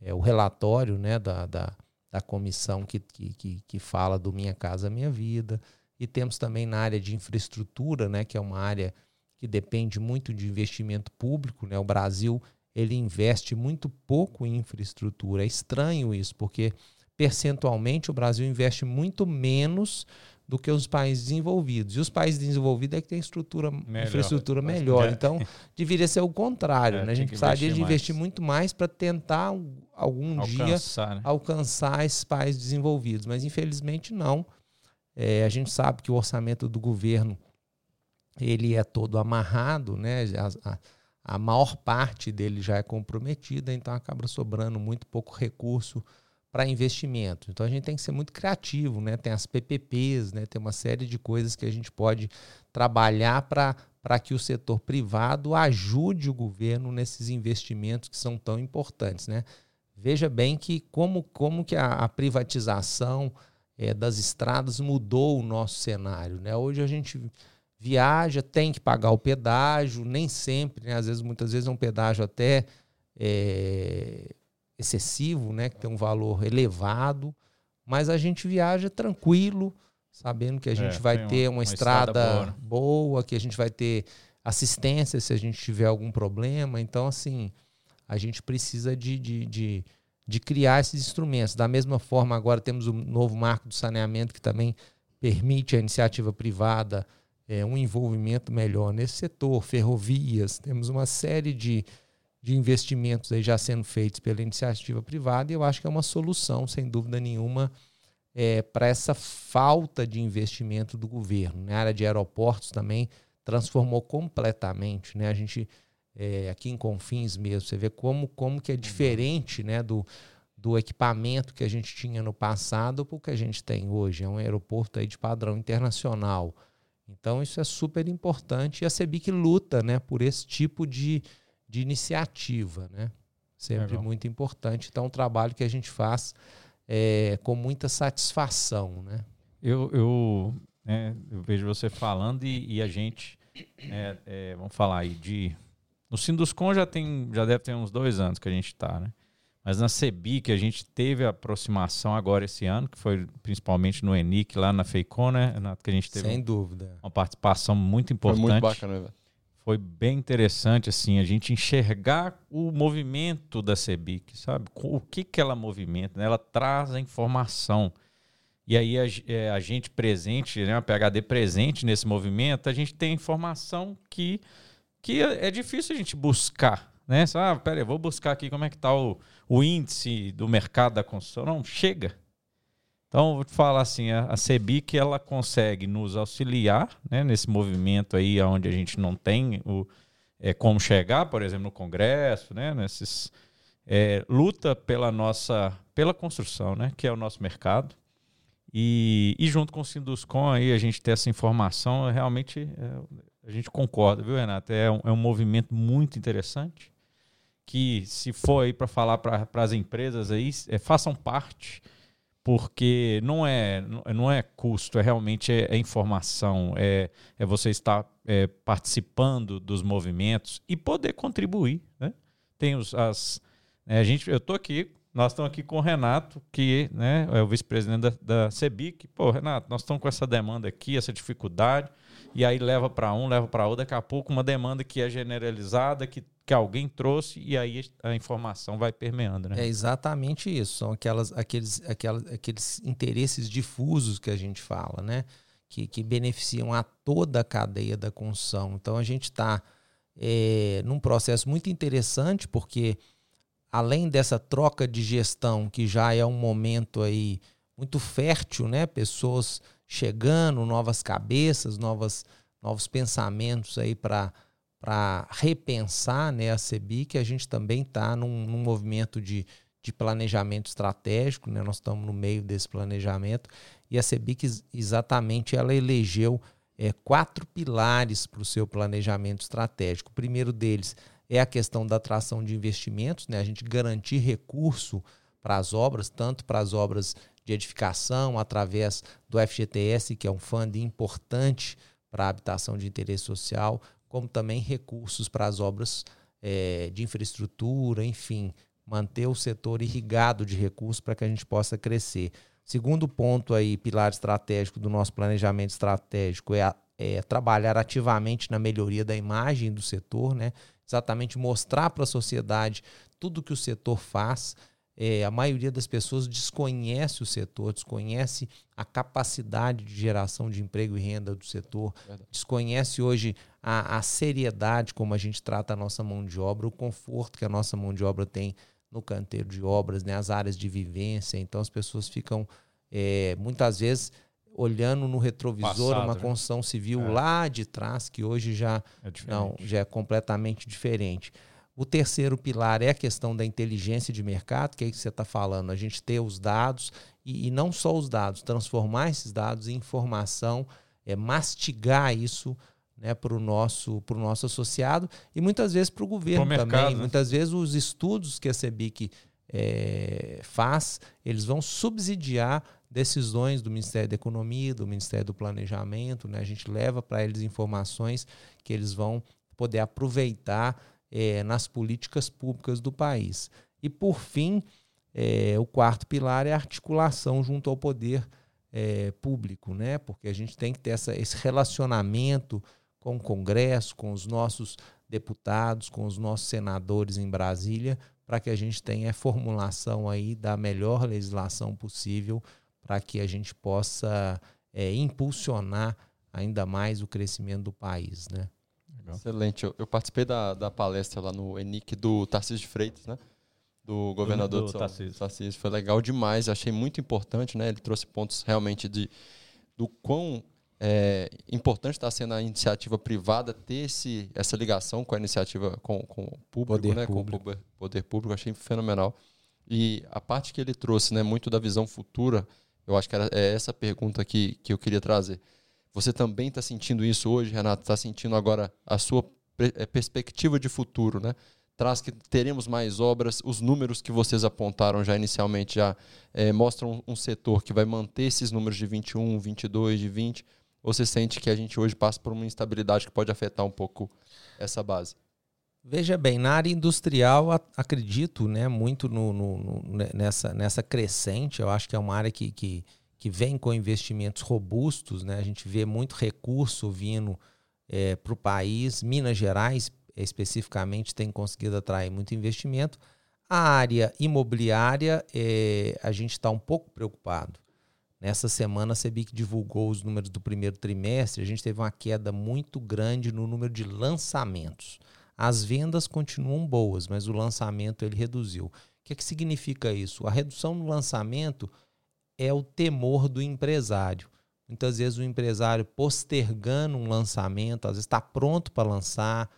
é, o relatório né, da, da, da comissão que, que, que fala do Minha Casa Minha Vida. E temos também na área de infraestrutura, né, que é uma área que depende muito de investimento público. Né? O Brasil ele investe muito pouco em infraestrutura. É estranho isso, porque percentualmente o Brasil investe muito menos do que os países desenvolvidos. E os países desenvolvidos é que têm estrutura, melhor. infraestrutura melhor. Então, <laughs> deveria ser o contrário. É, né? A gente precisaria investir de investir muito mais para tentar algum alcançar, dia né? alcançar esses países desenvolvidos. Mas, infelizmente, não. É, a gente sabe que o orçamento do governo ele é todo amarrado, né? A, a, a maior parte dele já é comprometida, então acaba sobrando muito pouco recurso para investimento. Então a gente tem que ser muito criativo, né? Tem as PPPs, né? Tem uma série de coisas que a gente pode trabalhar para que o setor privado ajude o governo nesses investimentos que são tão importantes, né? Veja bem que como, como que a, a privatização é, das estradas mudou o nosso cenário, né? Hoje a gente viaja, tem que pagar o pedágio, nem sempre, né? Às vezes, muitas vezes é um pedágio até é, excessivo, né, que tem um valor elevado, mas a gente viaja tranquilo, sabendo que a gente é, vai ter uma, uma estrada, estrada boa, né? boa, que a gente vai ter assistência se a gente tiver algum problema. Então, assim, a gente precisa de, de, de, de criar esses instrumentos. Da mesma forma, agora temos o novo marco do saneamento que também permite a iniciativa privada é, um envolvimento melhor nesse setor, ferrovias, temos uma série de, de investimentos aí já sendo feitos pela iniciativa privada, e eu acho que é uma solução, sem dúvida nenhuma, é, para essa falta de investimento do governo. Na área de aeroportos também transformou completamente. Né? A gente, é, aqui em Confins mesmo, você vê como, como que é diferente né, do, do equipamento que a gente tinha no passado para o que a gente tem hoje. É um aeroporto aí de padrão internacional. Então isso é super importante e a CEBIC luta né, por esse tipo de, de iniciativa, né? Sempre Legal. muito importante. Então, um trabalho que a gente faz é, com muita satisfação, né? Eu, eu, é, eu vejo você falando e, e a gente, é, é, vamos falar aí de... No Sinduscom já tem, já deve ter uns dois anos que a gente está, né? Mas na CEBI, que a gente teve a aproximação agora esse ano, que foi principalmente no ENIC, lá na FEICON, né? Que a gente teve Sem dúvida. uma participação muito importante. Foi muito bacana, velho foi bem interessante assim a gente enxergar o movimento da CEBIC, sabe? O que que ela movimenta, né? Ela traz a informação. E aí a, é, a gente presente, né, a PHD presente nesse movimento, a gente tem informação que, que é, é difícil a gente buscar, né? Ah, peraí, vou buscar aqui como é que está o, o índice do mercado da construção. Não, chega. Então, vou te falar assim, a, a CEBIC, ela consegue nos auxiliar né, nesse movimento aí onde a gente não tem o, é, como chegar, por exemplo, no Congresso, né, nesses, é, luta pela nossa, pela construção, né, que é o nosso mercado. E, e junto com o Sinduscom aí a gente ter essa informação, realmente é, a gente concorda, viu, Renato? É um, é um movimento muito interessante que se for para falar para as empresas aí, é, façam parte porque não é, não é custo, é realmente é, é informação, é, é você estar é, participando dos movimentos e poder contribuir. Né? Tem os, as. Né, a gente, eu estou aqui, nós estamos aqui com o Renato, que né, é o vice-presidente da, da CEBIC. Pô, Renato, nós estamos com essa demanda aqui, essa dificuldade, e aí leva para um, leva para outro, daqui a pouco uma demanda que é generalizada, que que alguém trouxe e aí a informação vai permeando, né? É exatamente isso. São aquelas, aqueles, aquelas, aqueles interesses difusos que a gente fala, né? que, que beneficiam a toda a cadeia da construção. Então a gente está é, num processo muito interessante, porque além dessa troca de gestão, que já é um momento aí muito fértil, né? Pessoas chegando, novas cabeças, novas, novos pensamentos aí para para repensar né, a CEBIC, a gente também está num, num, movimento de, de planejamento estratégico, né? nós estamos no meio desse planejamento, e a CEBIC exatamente ela elegeu é, quatro pilares para o seu planejamento estratégico. O primeiro deles é a questão da atração de investimentos, né? a gente garantir recurso para as obras, tanto para as obras de edificação, através do FGTS, que é um fundo importante para a habitação de interesse social, como também recursos para as obras é, de infraestrutura, enfim, manter o setor irrigado de recursos para que a gente possa crescer. Segundo ponto aí, pilar estratégico do nosso planejamento estratégico é, é trabalhar ativamente na melhoria da imagem do setor, né? Exatamente mostrar para a sociedade tudo que o setor faz. É, a maioria das pessoas desconhece o setor, desconhece a capacidade de geração de emprego e renda do setor, Verdade. desconhece hoje a, a seriedade como a gente trata a nossa mão de obra, o conforto que a nossa mão de obra tem no canteiro de obras, né, as áreas de vivência. Então as pessoas ficam é, muitas vezes olhando no retrovisor Passado, uma né? construção civil é. lá de trás que hoje já é não já é completamente diferente. O terceiro pilar é a questão da inteligência de mercado, que é isso que você está falando, a gente ter os dados e, e, não só os dados, transformar esses dados em informação, é, mastigar isso né, para o nosso, nosso associado e muitas vezes para o governo mercado, também. Né? Muitas vezes os estudos que a CEBIC é, faz, eles vão subsidiar decisões do Ministério da Economia, do Ministério do Planejamento. Né? A gente leva para eles informações que eles vão poder aproveitar é, nas políticas públicas do país. E, por fim, é, o quarto pilar é a articulação junto ao poder é, público, né? porque a gente tem que ter essa, esse relacionamento com o Congresso, com os nossos deputados, com os nossos senadores em Brasília, para que a gente tenha a formulação aí da melhor legislação possível para que a gente possa é, impulsionar ainda mais o crescimento do país, né? Legal. Excelente. Eu, eu, participei da, da palestra lá no ENIC do Tarcísio de Freitas, né? Do governador do, do Tarcísio. Tarcísio. Foi legal demais, achei muito importante, né? Ele trouxe pontos realmente de do quão é, importante está sendo a iniciativa privada ter esse, essa ligação com a iniciativa com, com o público, poder né? Público. com o poder público, achei fenomenal. E a parte que ele trouxe, né, muito da visão futura, eu acho que era, é essa pergunta que, que eu queria trazer. Você também está sentindo isso hoje, Renato? Está sentindo agora a sua é, perspectiva de futuro, né? Traz que teremos mais obras, os números que vocês apontaram já inicialmente já é, mostram um setor que vai manter esses números de 21, 22, de 20, ou você sente que a gente hoje passa por uma instabilidade que pode afetar um pouco essa base? Veja bem, na área industrial, acredito né, muito no, no, no, nessa, nessa crescente. Eu acho que é uma área que, que, que vem com investimentos robustos. Né? A gente vê muito recurso vindo é, para o país. Minas Gerais, especificamente, tem conseguido atrair muito investimento. A área imobiliária, é, a gente está um pouco preocupado. Nessa semana, a CEBIC divulgou os números do primeiro trimestre. A gente teve uma queda muito grande no número de lançamentos. As vendas continuam boas, mas o lançamento ele reduziu. O que, é que significa isso? A redução no lançamento é o temor do empresário. Muitas vezes o empresário postergando um lançamento, às vezes está pronto para lançar,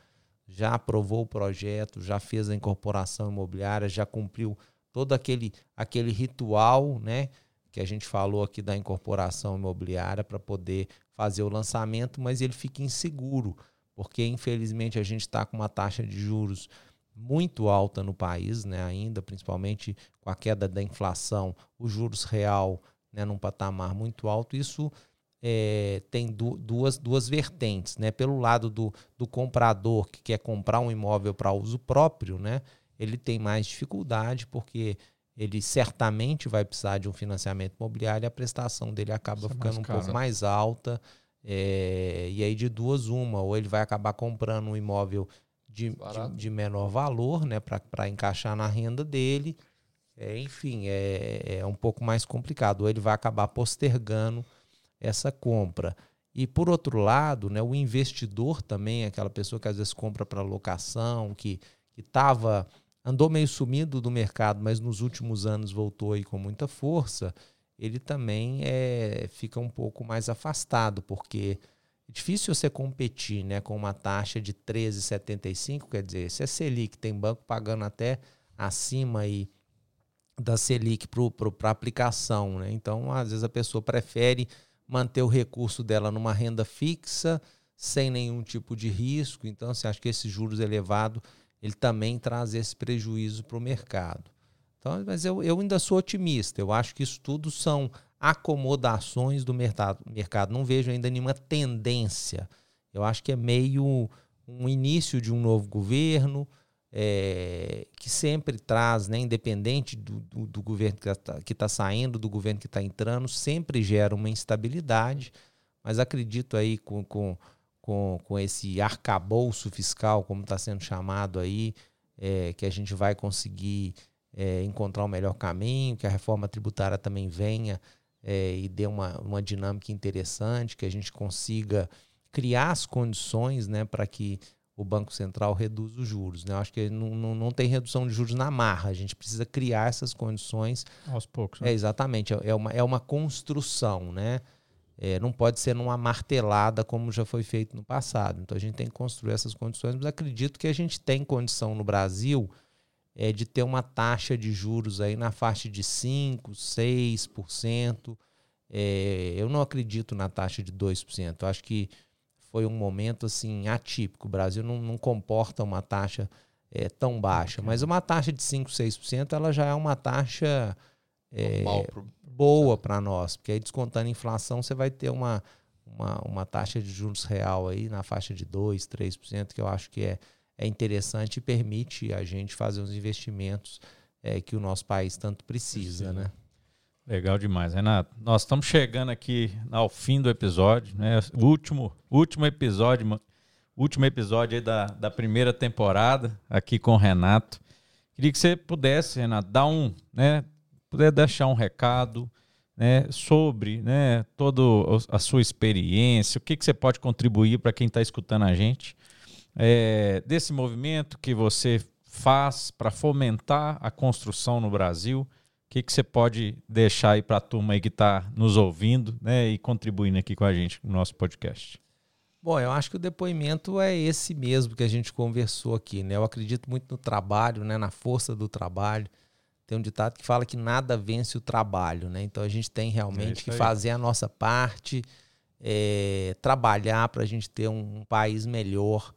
já aprovou o projeto, já fez a incorporação imobiliária, já cumpriu todo aquele, aquele ritual, né? que a gente falou aqui da incorporação imobiliária para poder fazer o lançamento, mas ele fica inseguro, porque infelizmente a gente está com uma taxa de juros muito alta no país, né, ainda, principalmente com a queda da inflação, o juros real né, num patamar muito alto, isso é, tem du duas, duas vertentes. Né? Pelo lado do, do comprador que quer comprar um imóvel para uso próprio, né, ele tem mais dificuldade, porque ele certamente vai precisar de um financiamento imobiliário e a prestação dele acaba é ficando um pouco mais alta. É, e aí, de duas, uma, ou ele vai acabar comprando um imóvel de, de, de, menor valor, né, para encaixar na renda dele. É, enfim, é, é um pouco mais complicado. Ou ele vai acabar postergando essa compra. E por outro lado, né, o investidor também, aquela pessoa que às vezes compra para locação, que estava andou meio sumido do mercado, mas nos últimos anos voltou aí com muita força, ele também é, fica um pouco mais afastado, porque difícil você competir né, com uma taxa de 13,75, quer dizer, se é Selic, tem banco pagando até acima aí da Selic para aplicação. Né? Então, às vezes a pessoa prefere manter o recurso dela numa renda fixa, sem nenhum tipo de risco. Então, você acha que esses juros elevados ele também traz esse prejuízo para o mercado. Então, mas eu, eu ainda sou otimista. Eu acho que isso tudo são acomodações do mercado. Não vejo ainda nenhuma tendência. Eu acho que é meio um início de um novo governo é, que sempre traz, né, independente do, do, do governo que está tá saindo, do governo que está entrando, sempre gera uma instabilidade. Mas acredito aí com, com com, com esse arcabouço fiscal, como está sendo chamado aí, é, que a gente vai conseguir é, encontrar o melhor caminho, que a reforma tributária também venha é, e dê uma, uma dinâmica interessante, que a gente consiga criar as condições né, para que o Banco Central reduza os juros. Né? Eu acho que não, não, não tem redução de juros na marra, a gente precisa criar essas condições. Aos poucos. Né? É, exatamente, é uma, é uma construção, né? É, não pode ser numa martelada como já foi feito no passado. Então a gente tem que construir essas condições, mas acredito que a gente tem condição no Brasil é, de ter uma taxa de juros aí na faixa de 5%, 6%. É, eu não acredito na taxa de 2%. Eu acho que foi um momento assim atípico. O Brasil não, não comporta uma taxa é, tão baixa, mas uma taxa de 5%, 6% ela já é uma taxa é, boa para nós, porque aí descontando a inflação você vai ter uma, uma, uma taxa de juros real aí na faixa de 2%, 3%, que eu acho que é, é interessante e permite a gente fazer os investimentos é, que o nosso país tanto precisa, né? Legal demais, Renato. Nós estamos chegando aqui ao fim do episódio, né? O último, último episódio, último episódio da, da primeira temporada aqui com o Renato. Queria que você pudesse, Renato, dar um, né, puder deixar um recado né, sobre né, toda a sua experiência, o que, que você pode contribuir para quem está escutando a gente, é, desse movimento que você faz para fomentar a construção no Brasil. O que, que você pode deixar aí para a turma que está nos ouvindo né, e contribuindo aqui com a gente no nosso podcast? Bom, eu acho que o depoimento é esse mesmo que a gente conversou aqui. Né? Eu acredito muito no trabalho, né, na força do trabalho. Tem um ditado que fala que nada vence o trabalho, né? Então a gente tem realmente é que fazer a nossa parte, é, trabalhar para a gente ter um, um país melhor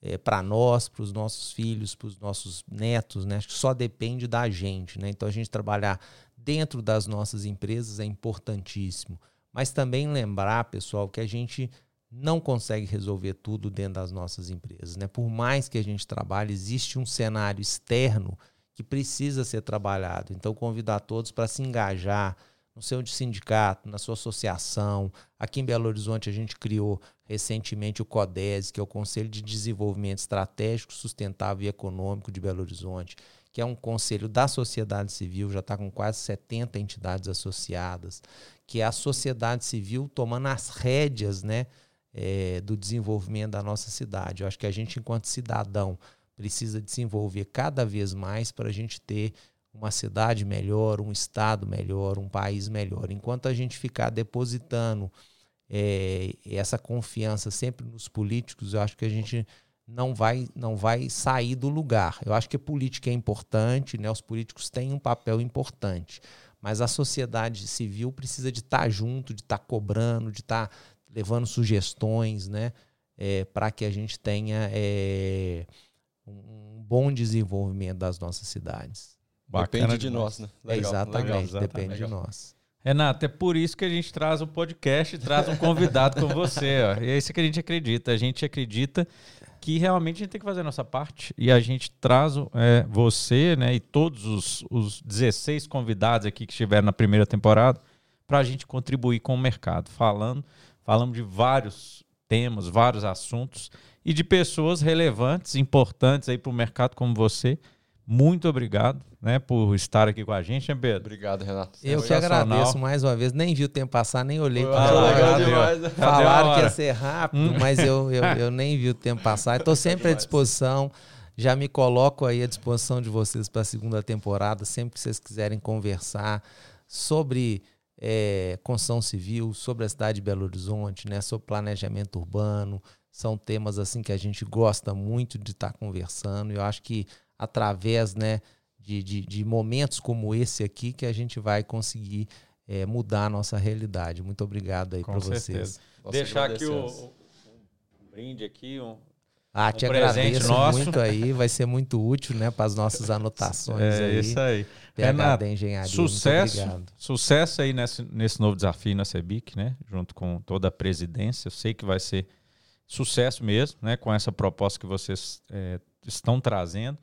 é, para nós, para os nossos filhos, para os nossos netos, né? Acho que só depende da gente, né? Então a gente trabalhar dentro das nossas empresas é importantíssimo. Mas também lembrar, pessoal, que a gente não consegue resolver tudo dentro das nossas empresas, né? Por mais que a gente trabalhe, existe um cenário externo que precisa ser trabalhado. Então, convidar todos para se engajar no seu sindicato, na sua associação. Aqui em Belo Horizonte, a gente criou recentemente o CODES, que é o Conselho de Desenvolvimento Estratégico, Sustentável e Econômico de Belo Horizonte, que é um conselho da sociedade civil, já está com quase 70 entidades associadas, que é a sociedade civil tomando as rédeas né, é, do desenvolvimento da nossa cidade. Eu acho que a gente, enquanto cidadão, precisa desenvolver cada vez mais para a gente ter uma cidade melhor, um estado melhor, um país melhor. Enquanto a gente ficar depositando é, essa confiança sempre nos políticos, eu acho que a gente não vai, não vai sair do lugar. Eu acho que a política é importante, né? os políticos têm um papel importante, mas a sociedade civil precisa de estar junto, de estar cobrando, de estar levando sugestões né? É, para que a gente tenha. É, um bom desenvolvimento das nossas cidades. Bacana depende de nós, né? Legal, exatamente, legal, exatamente, depende legal. de nós. Renato, é por isso que a gente traz o um podcast e traz um convidado com você. Ó. E é isso que a gente acredita. A gente acredita que realmente a gente tem que fazer a nossa parte e a gente traz é, você né, e todos os, os 16 convidados aqui que estiveram na primeira temporada para a gente contribuir com o mercado. Falando, falamos de vários temas, vários assuntos e de pessoas relevantes, importantes aí para o mercado como você, muito obrigado, né, por estar aqui com a gente, né, Pedro? Obrigado, Renato. Eu que agradeço mais uma vez. Nem vi o tempo passar, nem olhei para ah, demais. Né? Falaram que ia ser rápido, hum. mas eu, eu, eu, nem vi o tempo passar. Estou sempre à disposição. Já me coloco aí à disposição de vocês para a segunda temporada, sempre que vocês quiserem conversar sobre é, construção civil, sobre a cidade de Belo Horizonte, né, sobre planejamento urbano. São temas assim que a gente gosta muito de estar tá conversando. Eu acho que através né, de, de, de, momentos como esse aqui que a gente vai conseguir é, mudar a nossa realidade. Muito obrigado aí para vocês. Deixar aqui o, o, brinde aqui, um, ah, te um agradeço nosso. muito aí, vai ser muito útil, né, para as nossas anotações é, aí. isso aí. PhD Engenharia. Sucesso, sucesso aí nesse, nesse novo desafio na CEBIC, né, junto com toda a presidência. Eu sei que vai ser sucesso mesmo, né, com essa proposta que vocês é, estão trazendo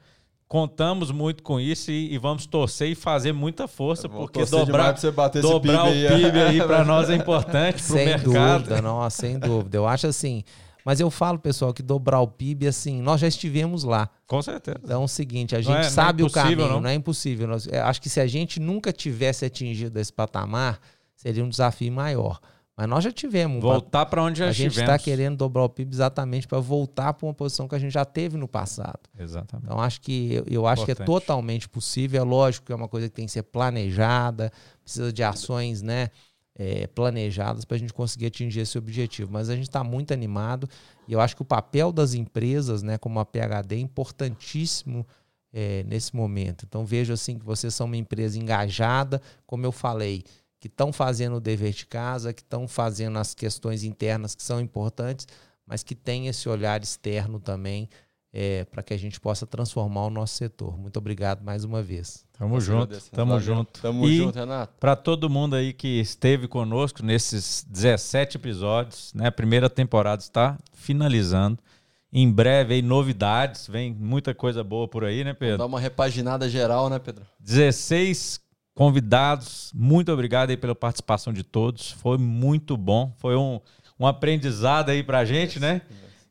contamos muito com isso e, e, vamos torcer e fazer muita força, porque dobrar, dobrar PIB o PIB aí para nós é importante para o mercado. Sem dúvida, não, sem dúvida. Eu acho assim, mas eu falo, pessoal, que dobrar o PIB, assim, nós já estivemos lá. Com certeza. Então é o seguinte, a gente é, sabe é o caminho, não, não é impossível. Nós, é, acho que se a gente nunca tivesse atingido esse patamar, seria um desafio maior. Mas nós já tivemos. Voltar para onde já a estivemos. A gente está querendo dobrar o PIB exatamente para voltar para uma posição que a gente já teve no passado. Exatamente. Então acho que eu, eu acho Importante. que é totalmente possível. É lógico que é uma coisa que tem que ser planejada, precisa de ações, né? É, planejadas para a gente conseguir atingir esse objetivo. Mas a gente está muito animado e eu acho que o papel das empresas, né, como a PHD, é importantíssimo é, nesse momento. Então vejo assim que vocês são uma empresa engajada, como eu falei, que estão fazendo o dever de casa, que estão fazendo as questões internas que são importantes, mas que tem esse olhar externo também é, para que a gente possa transformar o nosso setor. Muito obrigado mais uma vez. Tamo junto, tamo junto. Tamo e junto, Renato. Para todo mundo aí que esteve conosco nesses 17 episódios, né? A primeira temporada está finalizando. Em breve aí novidades, vem muita coisa boa por aí, né, Pedro? Vamos dar uma repaginada geral, né, Pedro? 16 convidados. Muito obrigado aí pela participação de todos. Foi muito bom. Foi um, um aprendizado aí pra gente, né?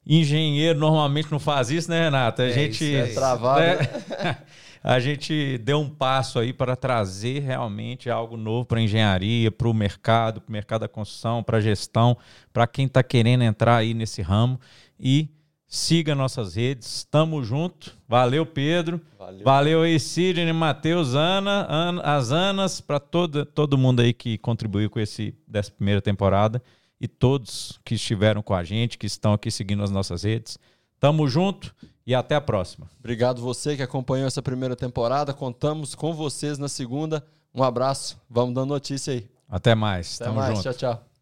Engenheiro normalmente não faz isso, né, Renato? A é gente. Isso, é travado. Né? <laughs> a gente deu um passo aí para trazer realmente algo novo para a engenharia, para o mercado, para o mercado da construção, para a gestão, para quem está querendo entrar aí nesse ramo. E Siga nossas redes. Tamo junto. Valeu, Pedro. Valeu, Valeu aí, Sidney, Matheus, Ana, Ana, as Anas, para todo, todo mundo aí que contribuiu com esse dessa primeira temporada e todos que estiveram com a gente, que estão aqui seguindo as nossas redes. Tamo junto e até a próxima. Obrigado você que acompanhou essa primeira temporada. Contamos com vocês na segunda. Um abraço. Vamos dando notícia aí. Até mais. Até Tamo mais. junto. Tchau, tchau.